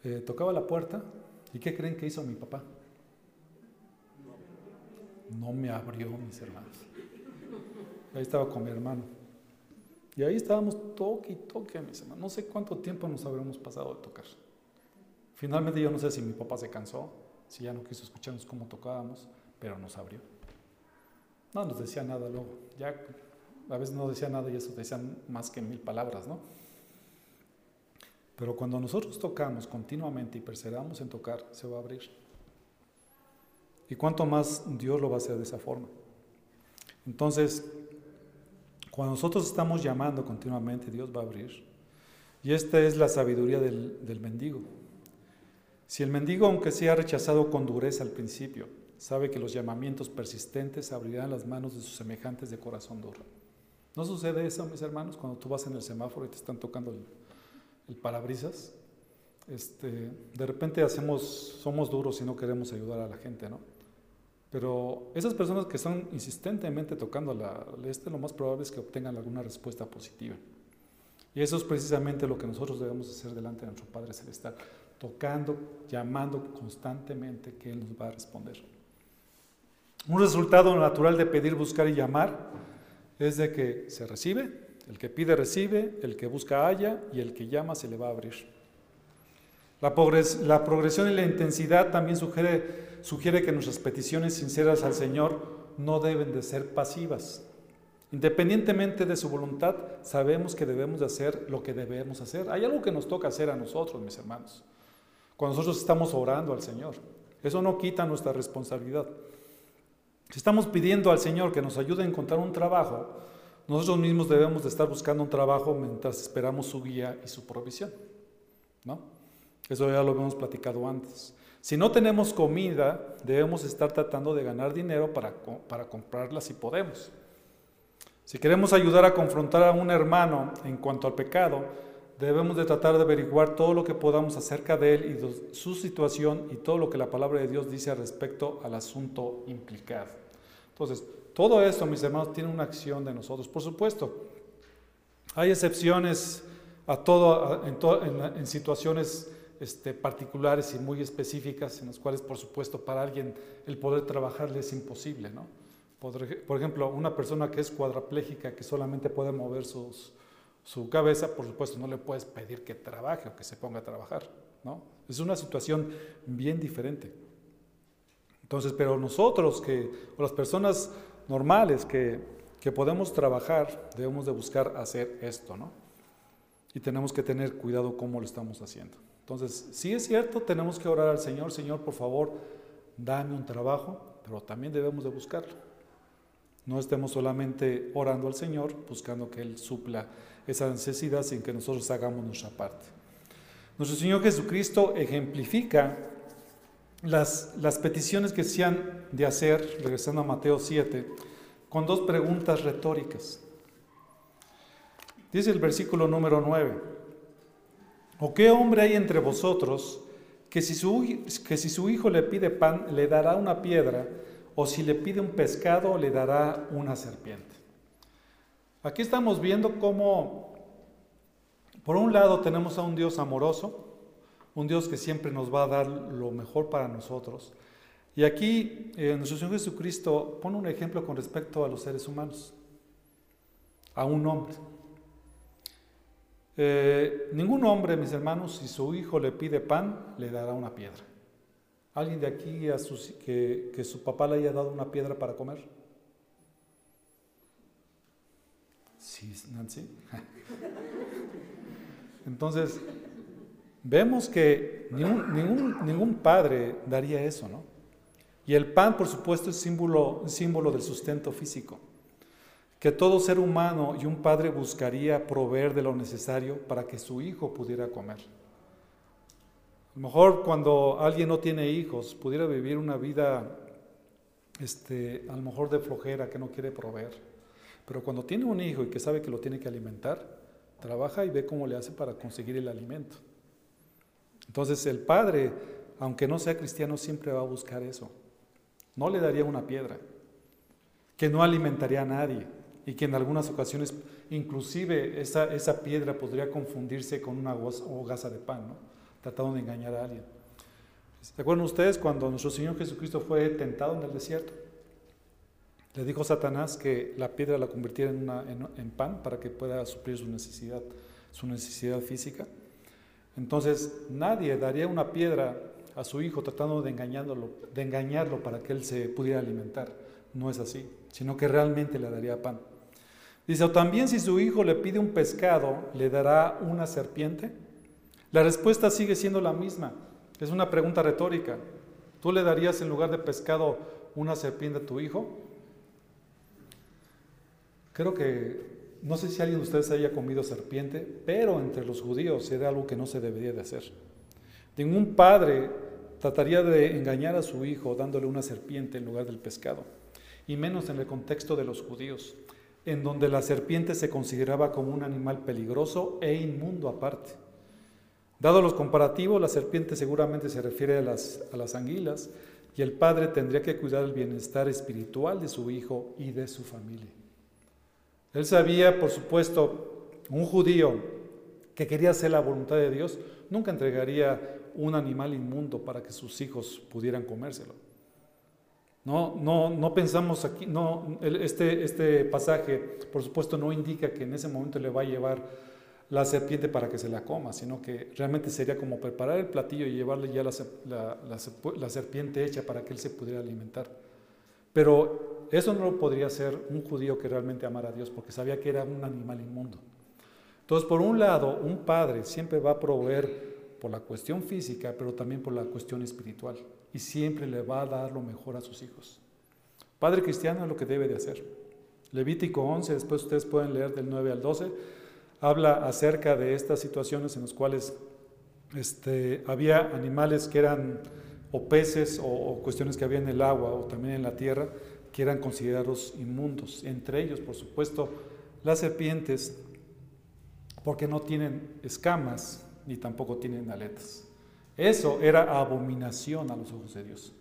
eh, tocaba la puerta y ¿qué creen que hizo mi papá? No me abrió, mis hermanos. Ahí estaba con mi hermano. Y ahí estábamos toque y toque, mis hermanos. No sé cuánto tiempo nos habremos pasado de tocar. Finalmente yo no sé si mi papá se cansó si ya no quiso escucharnos cómo tocábamos, pero nos abrió. No nos decía nada luego, ya a veces no decía nada y eso decían más que mil palabras, ¿no? Pero cuando nosotros tocamos continuamente y perseveramos en tocar, se va a abrir. ¿Y cuánto más Dios lo va a hacer de esa forma? Entonces, cuando nosotros estamos llamando continuamente, Dios va a abrir. Y esta es la sabiduría del, mendigo. Si el mendigo, aunque sea rechazado con dureza al principio, sabe que los llamamientos persistentes abrirán las manos de sus semejantes de corazón duro. ¿No sucede eso, mis hermanos, cuando tú vas en el semáforo y te están tocando el, parabrisas? este, de repente hacemos, somos duros y no queremos ayudar a la gente, ¿no? Pero esas personas que están insistentemente tocando la este, lo más probable es que obtengan alguna respuesta positiva. Y eso es precisamente lo que nosotros debemos hacer delante de nuestro Padre Celestial, tocando, llamando constantemente que Él nos va a responder. Un resultado natural de pedir, buscar y llamar es de que se recibe, el que pide recibe, el que busca halla y el que llama se le va a abrir. La, progresión y la intensidad también sugiere, sugiere que nuestras peticiones sinceras al Señor no deben de ser pasivas. Independientemente de su voluntad, sabemos que debemos de hacer lo que debemos hacer. Hay algo que nos toca hacer a nosotros, mis hermanos, cuando nosotros estamos orando al Señor. Eso no quita nuestra responsabilidad. Si estamos pidiendo al Señor que nos ayude a encontrar un trabajo, nosotros mismos debemos de estar buscando un trabajo mientras esperamos su guía y su provisión. ¿No? Eso ya lo hemos platicado antes. Si no tenemos comida, debemos estar tratando de ganar dinero para, para comprarla si podemos. Si queremos ayudar a confrontar a un hermano en cuanto al pecado, debemos de tratar de averiguar todo lo que podamos acerca de él y de su situación y todo lo que la palabra de Dios dice respecto al asunto implicado. Entonces, todo esto, mis hermanos, tiene una acción de nosotros. Por supuesto, hay excepciones a todo, en, situaciones este, particulares y muy específicas, en las cuales, por supuesto, para alguien el poder trabajar es imposible. ¿no? Por, ejemplo, una persona que es cuadraplégica, que solamente puede mover su cabeza, por supuesto, no le puedes pedir que trabaje o que se ponga a trabajar. ¿no? Es una situación bien diferente. Entonces, pero nosotros que, o las personas normales que, podemos trabajar, debemos de buscar hacer esto, ¿no? Y tenemos que tener cuidado cómo lo estamos haciendo. Entonces, sí es cierto, tenemos que orar al Señor, Señor, por favor, dame un trabajo, pero también debemos de buscarlo. No estemos solamente orando al Señor, buscando que Él supla esa necesidad sin que nosotros hagamos nuestra parte. Nuestro Señor Jesucristo ejemplifica las, las peticiones que se han de hacer, regresando a Mateo 7, con dos preguntas retóricas. Dice el versículo número 9, ¿o qué hombre hay entre vosotros que si, su, hijo le pide pan le dará una piedra, o si le pide un pescado le dará una serpiente? Aquí estamos viendo cómo, por un lado tenemos a un Dios amoroso, un Dios que siempre nos va a dar lo mejor para nosotros. Y aquí eh, nuestro Señor Jesucristo pone un ejemplo con respecto a los seres humanos, a un hombre. Eh, ningún hombre, mis hermanos, si su hijo le pide pan, le dará una piedra. ¿Alguien de aquí a que, que su papá le haya dado una piedra para comer? Sí, Nancy. *laughs* Entonces, Vemos que ningún, ningún, padre daría eso, ¿no? Y el pan, por supuesto, es símbolo, símbolo del sustento físico, que todo ser humano y un padre buscaría proveer de lo necesario para que su hijo pudiera comer. A lo mejor cuando alguien no tiene hijos, pudiera vivir una vida, este, a lo mejor de flojera, que no quiere proveer. Pero cuando tiene un hijo y que sabe que lo tiene que alimentar, trabaja y ve cómo le hace para conseguir el alimento. Entonces el padre, aunque no sea cristiano, siempre va a buscar eso. No le daría una piedra, que no alimentaría a nadie y que en algunas ocasiones inclusive esa, piedra podría confundirse con una hogaza de pan, ¿no? tratando de engañar a alguien. ¿Se acuerdan ustedes cuando nuestro Señor Jesucristo fue tentado en el desierto? Le dijo Satanás que la piedra la convirtiera en, en pan para que pueda suplir su necesidad, su necesidad física. Entonces nadie daría una piedra a su hijo tratando de engañarlo, de engañarlo para que él se pudiera alimentar. No es así, sino que realmente le daría pan. Dice, o también si su hijo le pide un pescado, ¿le dará una serpiente? La respuesta sigue siendo la misma. Es una pregunta retórica. ¿Tú le darías en lugar de pescado una serpiente a tu hijo? Creo que no sé si alguien de ustedes haya comido serpiente, pero entre los judíos era algo que no se debería de hacer. Ningún padre trataría de engañar a su hijo dándole una serpiente en lugar del pescado, y menos en el contexto de los judíos, en donde la serpiente se consideraba como un animal peligroso e inmundo aparte. Dado los comparativos, la serpiente seguramente se refiere a las, anguilas y el padre tendría que cuidar el bienestar espiritual de su hijo y de su familia. Él sabía, por supuesto, un judío que quería hacer la voluntad de Dios, nunca entregaría un animal inmundo para que sus hijos pudieran comérselo. No, no, no pensamos aquí, no, este, este pasaje, por supuesto, no indica que en ese momento le va a llevar la serpiente para que se la coma, sino que realmente sería como preparar el platillo y llevarle ya la, serpiente hecha para que él se pudiera alimentar. Pero eso no lo podría hacer un judío que realmente amara a Dios, porque sabía que era un animal inmundo. Entonces, por un lado, un padre siempre va a proveer por la cuestión física, pero también por la cuestión espiritual, y siempre le va a dar lo mejor a sus hijos. Padre cristiano es lo que debe de hacer. Levítico 11, después ustedes pueden leer del 9 al 12 habla acerca de estas situaciones en las cuales este, había animales que eran o peces o, cuestiones que había en el agua o también en la tierra que eran considerados inmundos. Entre ellos, por supuesto, las serpientes, porque no tienen escamas ni tampoco tienen aletas. Eso era abominación a los ojos de Dios.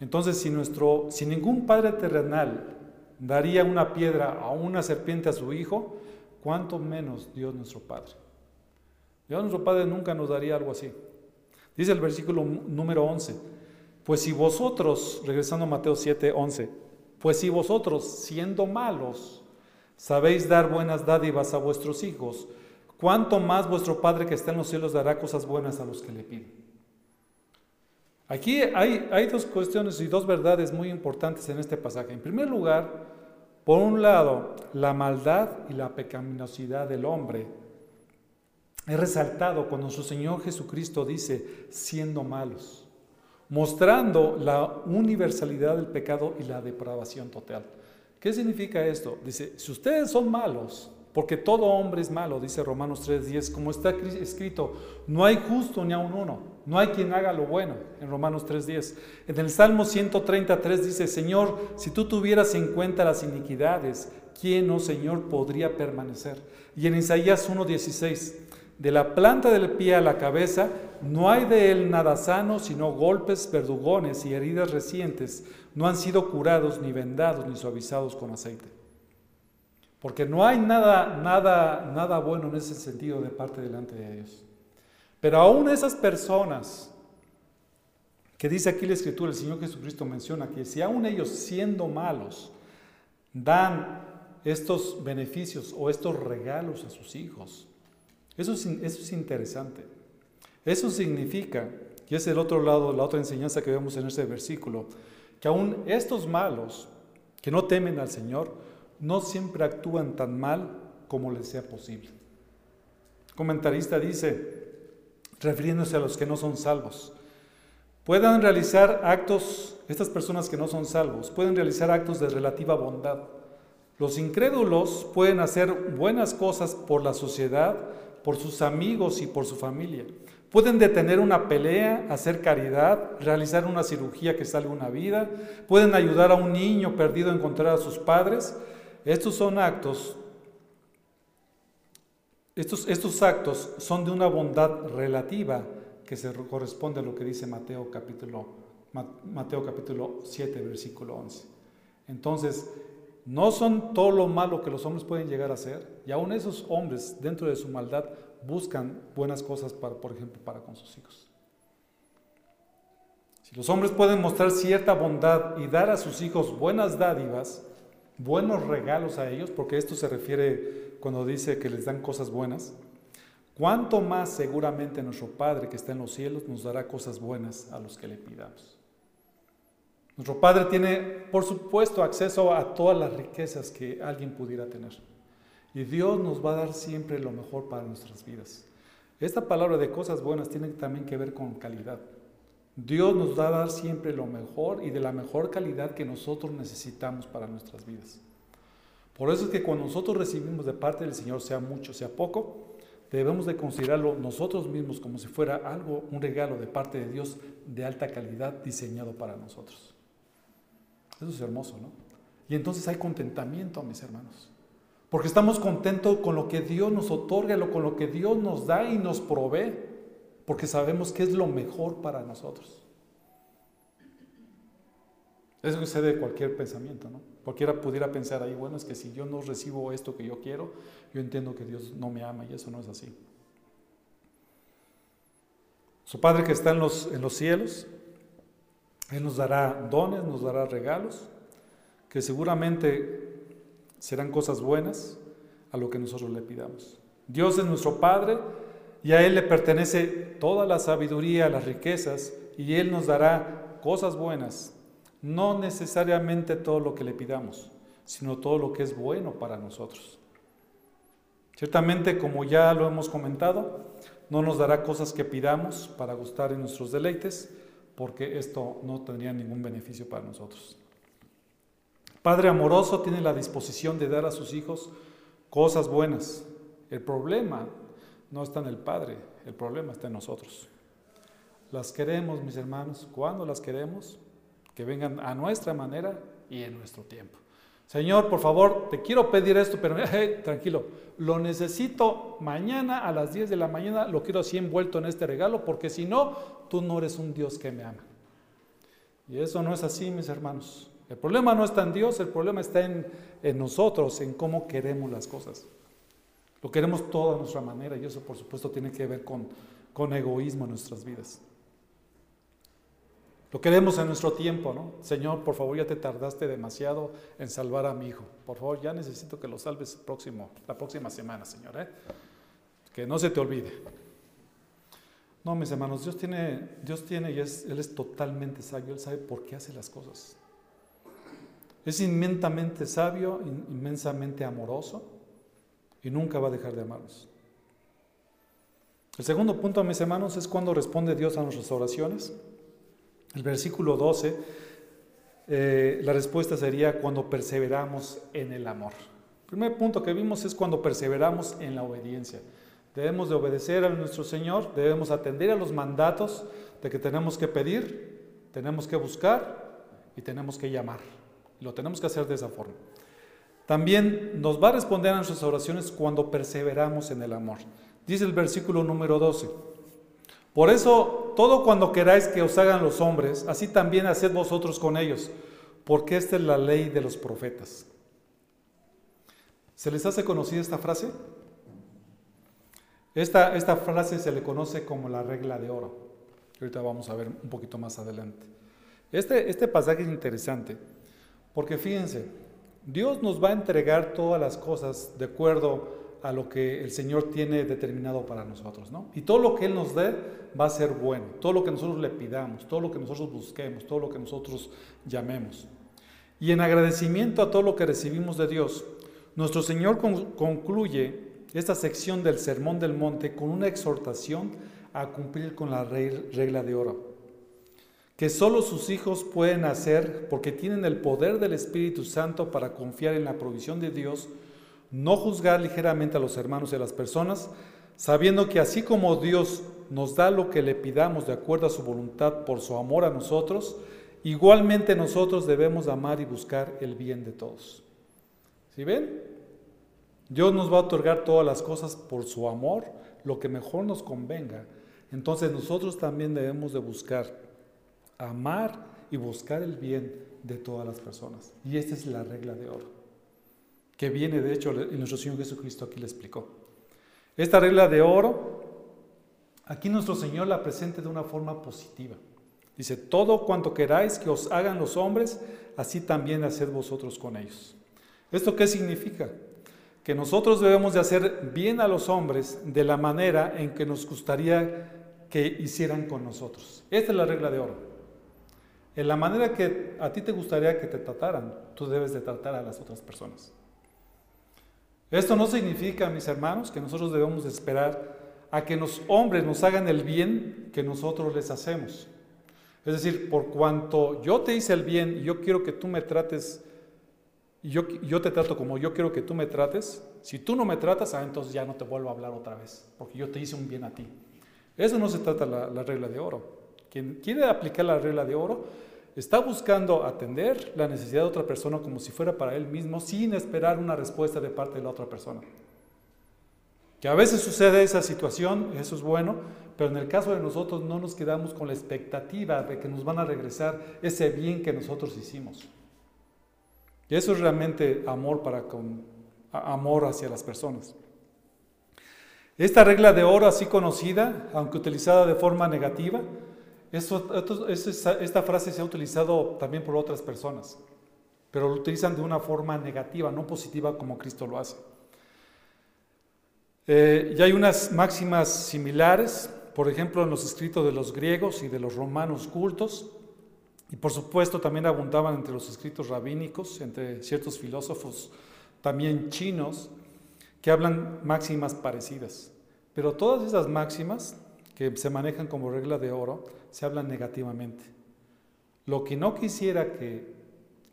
Entonces, si, nuestro, si ningún padre terrenal daría una piedra a una serpiente a su hijo, cuánto menos Dios nuestro Padre. Dios nuestro Padre nunca nos daría algo así. Dice el versículo número 11, pues si vosotros, regresando a Mateo 7, 11, pues si vosotros, siendo malos, sabéis dar buenas dádivas a vuestros hijos, cuánto más vuestro Padre que está en los cielos dará cosas buenas a los que le piden. Aquí hay, hay dos cuestiones y dos verdades muy importantes en este pasaje. En primer lugar, por un lado, la maldad y la pecaminosidad del hombre es resaltado cuando su Señor Jesucristo dice, siendo malos, mostrando la universalidad del pecado y la depravación total. ¿Qué significa esto? Dice, si ustedes son malos, porque todo hombre es malo, dice Romanos 3:10, como está escrito, no hay justo ni a un uno, no hay quien haga lo bueno, en Romanos 3:10. En el Salmo 133 dice, Señor, si tú tuvieras en cuenta las iniquidades, ¿quién, oh Señor, podría permanecer? Y en Isaías 1:16, de la planta del pie a la cabeza, no hay de él nada sano, sino golpes, verdugones y heridas recientes, no han sido curados, ni vendados, ni suavizados con aceite. Porque no hay nada, nada, nada bueno en ese sentido de parte delante de Dios. Pero aún esas personas que dice aquí la Escritura, el Señor Jesucristo menciona que si aún ellos siendo malos dan estos beneficios o estos regalos a sus hijos, eso es, interesante. Eso significa, y es el otro lado, la otra enseñanza que vemos en este versículo, que aún estos malos que no temen al Señor, no siempre actúan tan mal como les sea posible. Comentarista dice, refiriéndose a los que no son salvos, puedan realizar actos, estas personas que no son salvos, pueden realizar actos de relativa bondad. Los incrédulos pueden hacer buenas cosas por la sociedad, por sus amigos y por su familia. Pueden detener una pelea, hacer caridad, realizar una cirugía que salve una vida, pueden ayudar a un niño perdido a encontrar a sus padres, estos son actos, estos, estos actos son de una bondad relativa que se corresponde a lo que dice Mateo capítulo, Mateo capítulo 7, versículo 11. Entonces, no son todo lo malo que los hombres pueden llegar a hacer, y aún esos hombres, dentro de su maldad, buscan buenas cosas, para, por ejemplo, para con sus hijos. Si los hombres pueden mostrar cierta bondad y dar a sus hijos buenas dádivas, buenos regalos a ellos, porque esto se refiere cuando dice que les dan cosas buenas, cuánto más seguramente nuestro Padre que está en los cielos nos dará cosas buenas a los que le pidamos. Nuestro Padre tiene, por supuesto, acceso a todas las riquezas que alguien pudiera tener. Y Dios nos va a dar siempre lo mejor para nuestras vidas. Esta palabra de cosas buenas tiene también que ver con calidad. Dios nos va a dar siempre lo mejor y de la mejor calidad que nosotros necesitamos para nuestras vidas. Por eso es que cuando nosotros recibimos de parte del Señor, sea mucho, sea poco, debemos de considerarlo nosotros mismos como si fuera algo, un regalo de parte de Dios de alta calidad diseñado para nosotros. Eso es hermoso, ¿no? Y entonces hay contentamiento, mis hermanos. Porque estamos contentos con lo que Dios nos otorga, con lo que Dios nos da y nos provee. Porque sabemos que es lo mejor para nosotros. Eso sucede de cualquier pensamiento, ¿no? Cualquiera pudiera pensar ahí, bueno, es que si yo no recibo esto que yo quiero, yo entiendo que Dios no me ama y eso no es así. Su Padre que está en los, en los cielos, Él nos dará dones, nos dará regalos, que seguramente serán cosas buenas a lo que nosotros le pidamos. Dios es nuestro Padre y a Él le pertenece toda la sabiduría, las riquezas, y Él nos dará cosas buenas, no necesariamente todo lo que le pidamos, sino todo lo que es bueno para nosotros. Ciertamente, como ya lo hemos comentado, no nos dará cosas que pidamos para gustar en nuestros deleites, porque esto no tendría ningún beneficio para nosotros. Padre amoroso tiene la disposición de dar a sus hijos cosas buenas. El problema no está en el Padre, el problema está en nosotros. Las queremos, mis hermanos, ¿cuándo las queremos? Que vengan a nuestra manera y en nuestro tiempo. Señor, por favor, te quiero pedir esto, pero *laughs* tranquilo, lo necesito mañana a las 10 de la mañana, lo quiero así envuelto en este regalo, porque si no, tú no eres un Dios que me ama. Y eso no es así, mis hermanos. El problema no está en Dios, el problema está en, en nosotros, en cómo queremos las cosas. Lo queremos todo a nuestra manera y eso por supuesto tiene que ver con, con egoísmo en nuestras vidas. Lo queremos en nuestro tiempo, ¿no? Señor, por favor, ya te tardaste demasiado en salvar a mi hijo. Por favor, ya necesito que lo salves próximo, la próxima semana, Señor. ¿eh? Que no se te olvide. No, mis hermanos, Dios tiene, Dios tiene y es, Él es totalmente sabio. Él sabe por qué hace las cosas. Es inmensamente sabio, inmensamente amoroso y nunca va a dejar de amarnos. El segundo punto, mis hermanos, es cuando responde Dios a nuestras oraciones. El versículo 12, eh, la respuesta sería cuando perseveramos en el amor. El primer punto que vimos es cuando perseveramos en la obediencia. Debemos de obedecer a nuestro Señor, debemos atender a los mandatos de que tenemos que pedir, tenemos que buscar y tenemos que llamar. Lo tenemos que hacer de esa forma. También nos va a responder a nuestras oraciones cuando perseveramos en el amor. Dice el versículo número 12. Por eso, todo cuando queráis que os hagan los hombres, así también haced vosotros con ellos, porque esta es la ley de los profetas. ¿Se les hace conocida esta frase? Esta, esta frase se le conoce como la regla de oro. Ahorita vamos a ver un poquito más adelante. Este, este pasaje es interesante, porque fíjense, Dios nos va a entregar todas las cosas de acuerdo a lo que el Señor tiene determinado para nosotros, ¿no? Y todo lo que Él nos dé va a ser bueno, todo lo que nosotros le pidamos, todo lo que nosotros busquemos, todo lo que nosotros llamemos. Y en agradecimiento a todo lo que recibimos de Dios, nuestro Señor concluye esta sección del Sermón del Monte con una exhortación a cumplir con la regla de oro, que solo sus hijos pueden hacer porque tienen el poder del Espíritu Santo para confiar en la provisión de Dios no juzgar ligeramente a los hermanos y a las personas, sabiendo que así como Dios nos da lo que le pidamos de acuerdo a su voluntad por su amor a nosotros, igualmente nosotros debemos amar y buscar el bien de todos. ¿Sí ven? Dios nos va a otorgar todas las cosas por su amor, lo que mejor nos convenga. Entonces nosotros también debemos de buscar amar y buscar el bien de todas las personas. Y esta es la regla de oro que viene de hecho en nuestro Señor Jesucristo aquí le explicó. Esta regla de oro, aquí nuestro Señor la presenta de una forma positiva. Dice, todo cuanto queráis que os hagan los hombres, así también haced vosotros con ellos. ¿Esto qué significa? Que nosotros debemos de hacer bien a los hombres de la manera en que nos gustaría que hicieran con nosotros. Esta es la regla de oro. En la manera que a ti te gustaría que te trataran, tú debes de tratar a las otras personas. Esto no significa, mis hermanos, que nosotros debemos esperar a que los hombres nos hagan el bien que nosotros les hacemos. Es decir, por cuanto yo te hice el bien y yo quiero que tú me trates, yo, yo te trato como yo quiero que tú me trates, si tú no me tratas, ah, entonces ya no te vuelvo a hablar otra vez, porque yo te hice un bien a ti. Eso no se trata la, la regla de oro. Quien quiere aplicar la regla de oro Está buscando atender la necesidad de otra persona como si fuera para él mismo sin esperar una respuesta de parte de la otra persona. Que a veces sucede esa situación, eso es bueno, pero en el caso de nosotros no nos quedamos con la expectativa de que nos van a regresar ese bien que nosotros hicimos. Y eso es realmente amor para con amor hacia las personas. Esta regla de oro así conocida, aunque utilizada de forma negativa, esta frase se ha utilizado también por otras personas, pero lo utilizan de una forma negativa, no positiva como Cristo lo hace. Eh, y hay unas máximas similares, por ejemplo, en los escritos de los griegos y de los romanos cultos, y por supuesto también abundaban entre los escritos rabínicos, entre ciertos filósofos también chinos, que hablan máximas parecidas. Pero todas esas máximas que se manejan como regla de oro se hablan negativamente. Lo que no quisiera que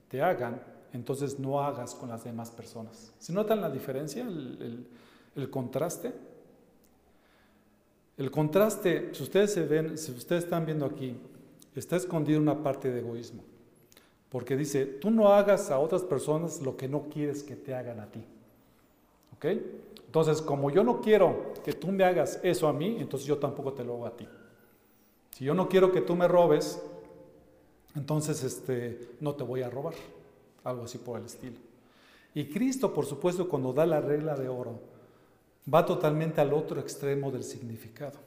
te hagan, entonces no hagas con las demás personas. ¿Se notan la diferencia, el, el contraste? El contraste, si ustedes se ven, si ustedes están viendo aquí, está escondido una parte de egoísmo. Porque dice, tú no hagas a otras personas lo que no quieres que te hagan a ti. Entonces, como yo no quiero que tú me hagas eso a mí, entonces yo tampoco te lo hago a ti. Si yo no quiero que tú me robes, entonces este, no te voy a robar. Algo así por el estilo. Y Cristo, por supuesto, cuando da la regla de oro, va totalmente al otro extremo del significado.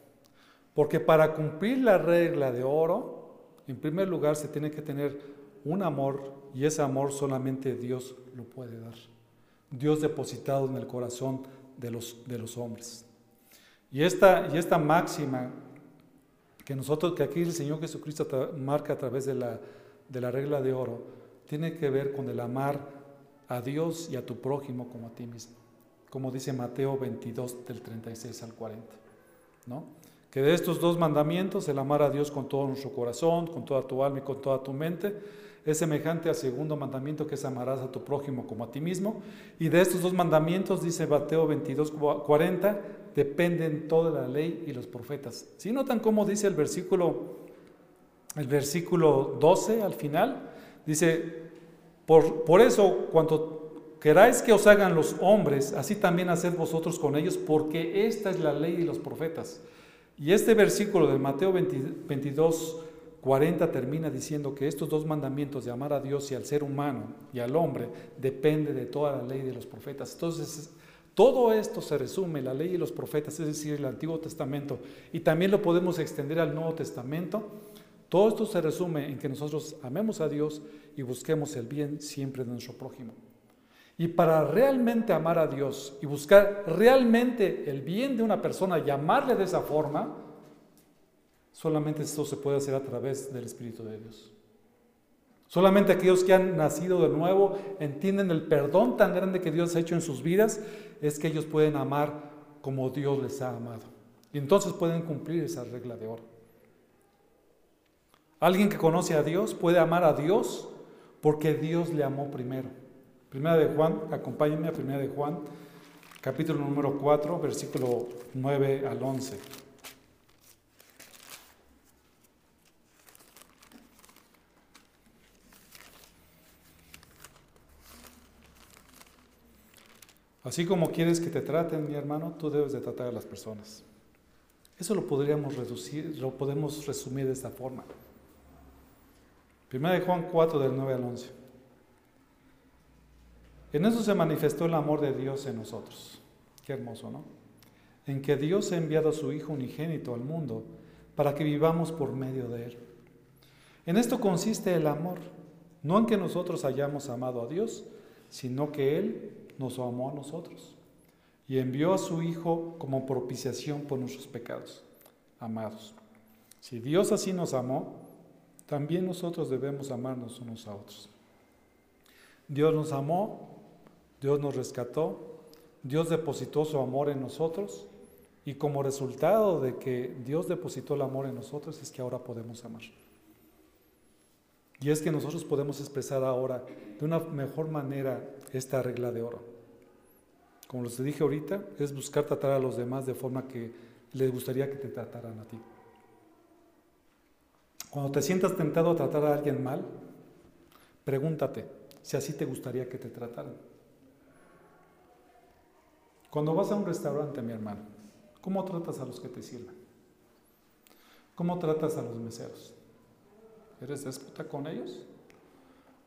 Porque para cumplir la regla de oro, en primer lugar se tiene que tener un amor y ese amor solamente Dios lo puede dar. Dios depositado en el corazón de los, de los hombres. Y esta, y esta máxima que nosotros, que aquí el Señor Jesucristo marca a través de la, de la regla de oro, tiene que ver con el amar a Dios y a tu prójimo como a ti mismo, como dice Mateo 22 del 36 al 40, ¿no? Que de estos dos mandamientos, el amar a Dios con todo nuestro corazón, con toda tu alma y con toda tu mente, es semejante al segundo mandamiento que es amarás a tu prójimo como a ti mismo. Y de estos dos mandamientos, dice Mateo 22, 40, dependen toda la ley y los profetas. Si notan cómo dice el versículo, el versículo 12 al final? Dice, por, por eso, cuando queráis que os hagan los hombres, así también haced vosotros con ellos, porque esta es la ley y los profetas. Y este versículo de Mateo 22, 40 termina diciendo que estos dos mandamientos de amar a Dios y al ser humano y al hombre depende de toda la ley de los profetas. Entonces, todo esto se resume, la ley y los profetas, es decir, el Antiguo Testamento, y también lo podemos extender al Nuevo Testamento. Todo esto se resume en que nosotros amemos a Dios y busquemos el bien siempre de nuestro prójimo. Y para realmente amar a Dios y buscar realmente el bien de una persona y amarle de esa forma, Solamente esto se puede hacer a través del Espíritu de Dios. Solamente aquellos que han nacido de nuevo entienden el perdón tan grande que Dios ha hecho en sus vidas, es que ellos pueden amar como Dios les ha amado. Y entonces pueden cumplir esa regla de oro. Alguien que conoce a Dios puede amar a Dios porque Dios le amó primero. Primera de Juan, acompáñenme a Primera de Juan, capítulo número 4, versículo 9 al 11. Así como quieres que te traten, mi hermano, tú debes de tratar a las personas. Eso lo podríamos reducir, lo podemos resumir de esta forma. Primera de Juan 4 del 9 al 11. En eso se manifestó el amor de Dios en nosotros. Qué hermoso, ¿no? En que Dios ha enviado a su Hijo unigénito al mundo para que vivamos por medio de Él. En esto consiste el amor, no en que nosotros hayamos amado a Dios, sino que Él nos amó a nosotros y envió a su Hijo como propiciación por nuestros pecados. Amados, si Dios así nos amó, también nosotros debemos amarnos unos a otros. Dios nos amó, Dios nos rescató, Dios depositó su amor en nosotros y como resultado de que Dios depositó el amor en nosotros es que ahora podemos amar. Y es que nosotros podemos expresar ahora de una mejor manera esta regla de oro. Como les dije ahorita, es buscar tratar a los demás de forma que les gustaría que te trataran a ti. Cuando te sientas tentado a tratar a alguien mal, pregúntate si así te gustaría que te trataran. Cuando vas a un restaurante, mi hermano, ¿cómo tratas a los que te sirven? ¿Cómo tratas a los meseros? ¿Eres déspota con ellos?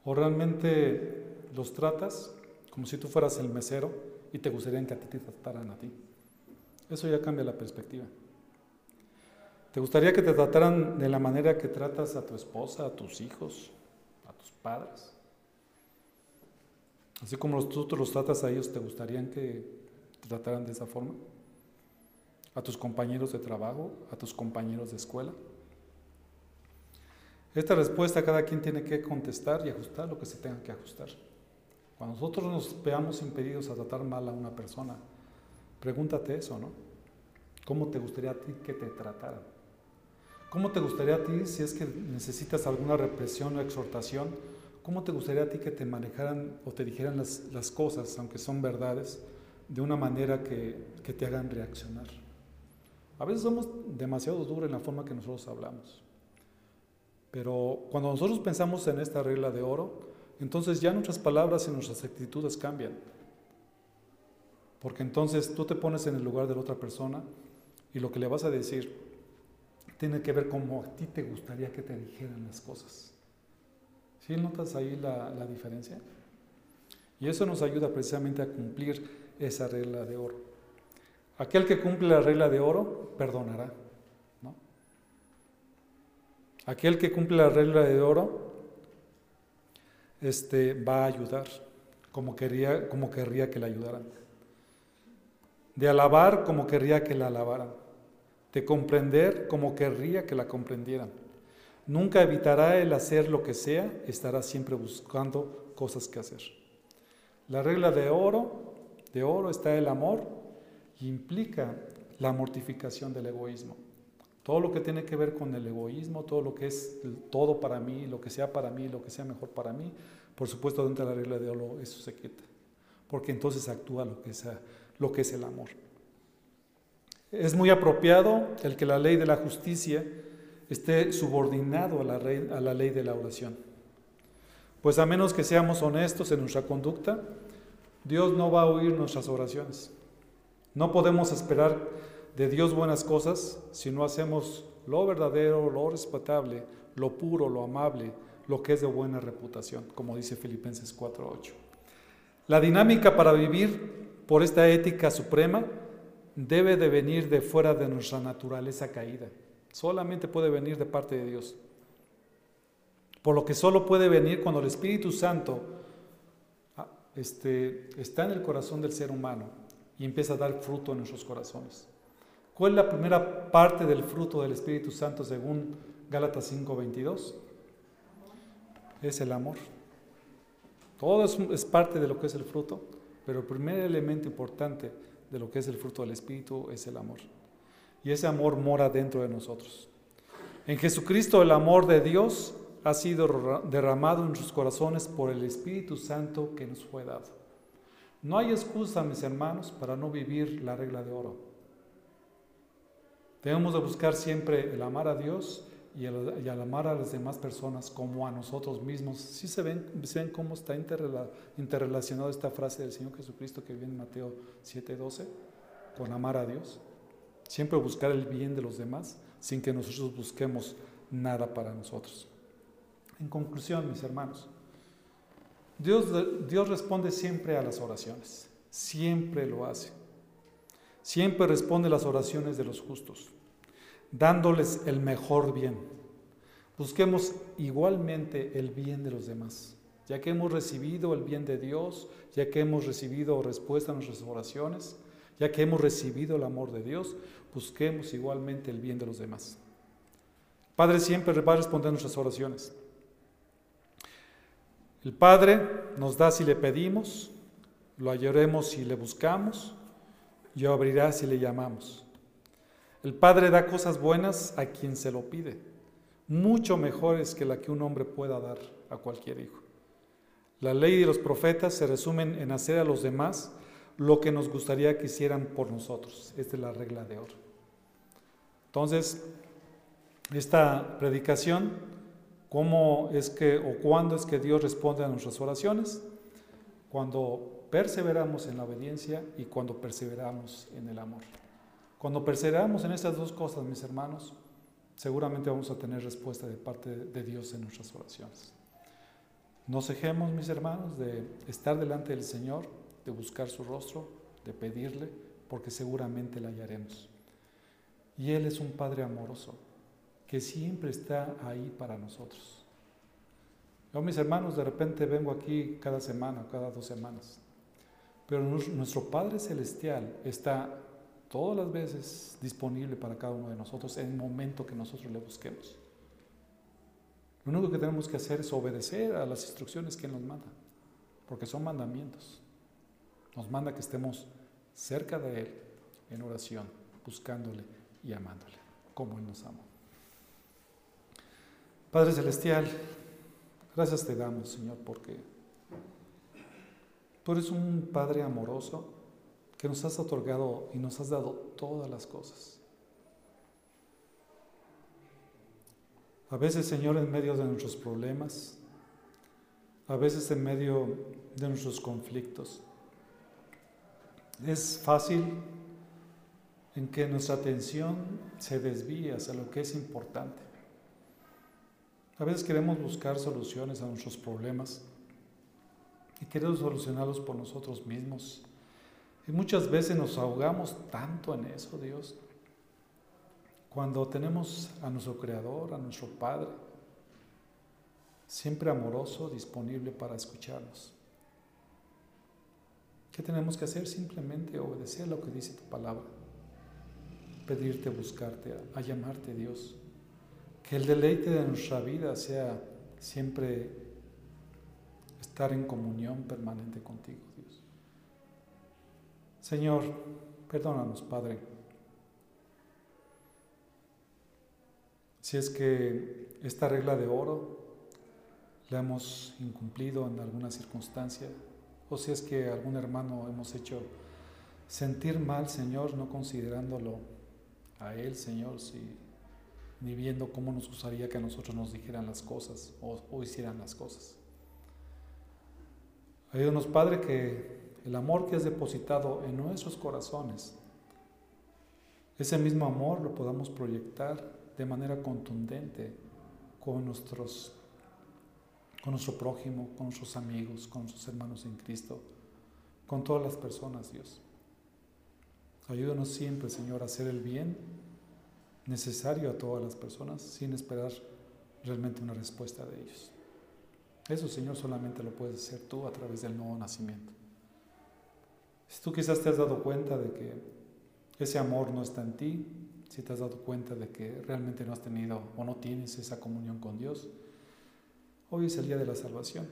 ¿O realmente los tratas como si tú fueras el mesero y te gustaría que a ti te trataran a ti? Eso ya cambia la perspectiva. ¿Te gustaría que te trataran de la manera que tratas a tu esposa, a tus hijos, a tus padres? Así como tú los tratas a ellos, ¿te gustaría que te trataran de esa forma? ¿A tus compañeros de trabajo? ¿A tus compañeros de escuela? Esta respuesta cada quien tiene que contestar y ajustar lo que se tenga que ajustar. Cuando nosotros nos veamos impedidos a tratar mal a una persona, pregúntate eso, ¿no? ¿Cómo te gustaría a ti que te trataran? ¿Cómo te gustaría a ti si es que necesitas alguna represión o exhortación? ¿Cómo te gustaría a ti que te manejaran o te dijeran las, cosas, aunque son verdades, de una manera que, que te hagan reaccionar? A veces somos demasiado duros en la forma que nosotros hablamos. Pero cuando nosotros pensamos en esta regla de oro, entonces ya nuestras palabras y nuestras actitudes cambian. Porque entonces tú te pones en el lugar de la otra persona y lo que le vas a decir tiene que ver cómo a ti te gustaría que te dijeran las cosas. ¿Sí notas ahí la, diferencia? Y eso nos ayuda precisamente a cumplir esa regla de oro. Aquel que cumple la regla de oro, perdonará. Aquel que cumple la regla de oro, este, va a ayudar, como, como querría que le ayudaran. De alabar como querría que la alabaran. De comprender como querría que la comprendieran Nunca evitará el hacer lo que sea, estará siempre buscando cosas que hacer. La regla de oro, de oro está el amor y implica la mortificación del egoísmo. Todo lo que tiene que ver con el egoísmo, todo lo que es todo para mí, lo que sea para mí, lo que sea mejor para mí, por supuesto dentro de la regla de oro eso se quita, porque entonces actúa lo que, lo que es el amor. Es muy apropiado el que la ley de la justicia esté subordinado a la, a la ley de la oración. Pues a menos que seamos honestos en nuestra conducta, Dios no va a oír nuestras oraciones. No podemos esperar de Dios buenas cosas si no hacemos lo verdadero, lo respetable, lo puro, lo amable, lo que es de buena reputación, como dice Filipenses 4:8. La dinámica para vivir por esta ética suprema debe de venir de fuera de nuestra naturaleza caída. Solamente puede venir de parte de Dios. Por lo que solo puede venir cuando el Espíritu Santo ah, este, está en el corazón del ser humano y empieza a dar fruto en nuestros corazones. ¿Cuál es la primera parte del fruto del Espíritu Santo según Gálatas 5:22? Es el amor. Todo es, es, parte de lo que es el fruto, pero el primer elemento importante de lo que es el fruto del Espíritu es el amor y ese amor mora dentro de nosotros. En Jesucristo el amor de Dios ha sido derramado en nuestros corazones por el Espíritu Santo que nos fue dado. No hay excusa, mis hermanos, para no vivir la regla de oro. Debemos de buscar siempre el amar a Dios y el, amar a las demás personas como a nosotros mismos. Si se ven, ven cómo está interrelacionada esta frase del Señor Jesucristo que viene en Mateo 7:12 con amar a Dios. Siempre buscar el bien de los demás sin que nosotros busquemos nada para nosotros. En conclusión, mis hermanos, Dios, Dios responde siempre a las oraciones, siempre lo hace. Siempre responde las oraciones de los justos, dándoles el mejor bien. Busquemos igualmente el bien de los demás, ya que hemos recibido el bien de Dios, ya que hemos recibido respuesta a nuestras oraciones, ya que hemos recibido el amor de Dios, busquemos igualmente el bien de los demás. Padre siempre va a responder nuestras oraciones. El Padre nos da si le pedimos, lo hallaremos si le buscamos, y abrirá si le llamamos. El Padre da cosas buenas a quien se lo pide, mucho mejores que la que un hombre pueda dar a cualquier hijo. La ley y los profetas se resumen en hacer a los demás lo que nos gustaría que hicieran por nosotros. Esta es la regla de oro. Entonces, esta predicación, ¿cómo es que o cuándo es que Dios responde a nuestras oraciones? Cuando perseveramos en la obediencia y cuando perseveramos en el amor. Cuando perseveramos en estas dos cosas, mis hermanos, seguramente vamos a tener respuesta de parte de Dios en nuestras oraciones. Nos dejemos, mis hermanos, de estar delante del Señor, de buscar su rostro, de pedirle, porque seguramente la hallaremos. Y Él es un Padre amoroso, que siempre está ahí para nosotros. Yo, mis hermanos, de repente vengo aquí cada semana, cada dos semanas, pero nuestro Padre Celestial está todas las veces disponible para cada uno de nosotros en el momento que nosotros le busquemos. Lo único que tenemos que hacer es obedecer a las instrucciones que Él nos manda, porque son mandamientos. Nos manda que estemos cerca de Él en oración, buscándole y amándole, como Él nos ama. Padre Celestial, gracias te damos, Señor, porque tú eres un Padre amoroso que nos has otorgado y nos has dado todas las cosas. A veces, Señor, en medio de nuestros problemas, a veces en medio de nuestros conflictos, es fácil en que nuestra atención se desvíe hacia lo que es importante. A veces queremos buscar soluciones a nuestros problemas y queremos solucionarlos por nosotros mismos. Y muchas veces nos ahogamos tanto en eso, Dios, cuando tenemos a nuestro Creador, a nuestro Padre, siempre amoroso, disponible para escucharnos. ¿Qué tenemos que hacer? Simplemente obedecer lo que dice tu palabra, pedirte, buscarte, a, llamarte Dios. Que el deleite de nuestra vida sea siempre estar en comunión permanente contigo. Señor, perdónanos, Padre Si es que esta regla de oro la hemos incumplido en alguna circunstancia, o si es que algún hermano hemos hecho sentir mal, Señor, no considerándolo a Él, Señor, si, ni viendo cómo nos gustaría que a nosotros nos dijeran las cosas o, o hicieran las cosas. Ayúdanos, Padre, que el amor que has depositado en nuestros corazones, ese mismo amor lo podamos proyectar de manera contundente con, nuestros, con nuestro prójimo, con nuestros amigos, con nuestros hermanos en Cristo, con todas las personas, Dios. Ayúdanos siempre, Señor, a hacer el bien necesario a todas las personas sin esperar realmente una respuesta de ellos. Eso, Señor, solamente lo puedes hacer tú a través del nuevo nacimiento. Si tú quizás te has dado cuenta de que ese amor no está en ti, si te has dado cuenta de que realmente no has tenido o no tienes esa comunión con Dios, hoy es el día de la salvación.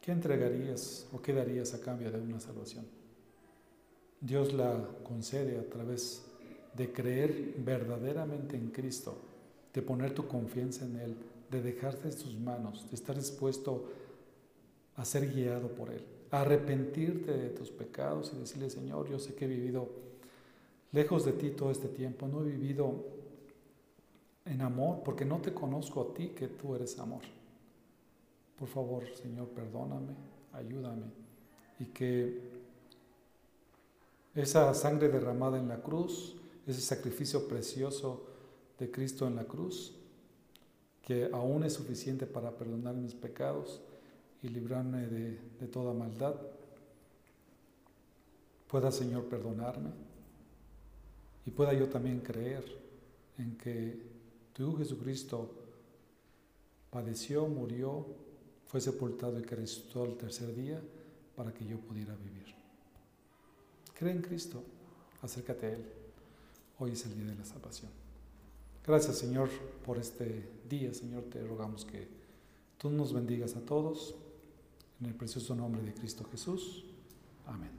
¿Qué entregarías o qué darías a cambio de una salvación? Dios la concede a través de creer verdaderamente en Cristo, de poner tu confianza en Él, de dejarte en sus manos, de estar dispuesto a ser guiado por Él, arrepentirte de tus pecados y decirle, Señor, yo sé que he vivido lejos de ti todo este tiempo, no he vivido en amor porque no te conozco a ti que tú eres amor. Por favor, Señor, perdóname, ayúdame y que esa sangre derramada en la cruz, ese sacrificio precioso de Cristo en la cruz, que aún es suficiente para perdonar mis pecados y librarme de, de toda maldad, pueda, Señor, perdonarme y pueda yo también creer en que tu Jesucristo padeció, murió, fue sepultado y que resucitó el tercer día para que yo pudiera vivir. Cree en Cristo, acércate a Él. Hoy es el día de la salvación. Gracias Señor por este día, Señor, te rogamos que tú nos bendigas a todos. En el precioso nombre de Cristo Jesús. Amén.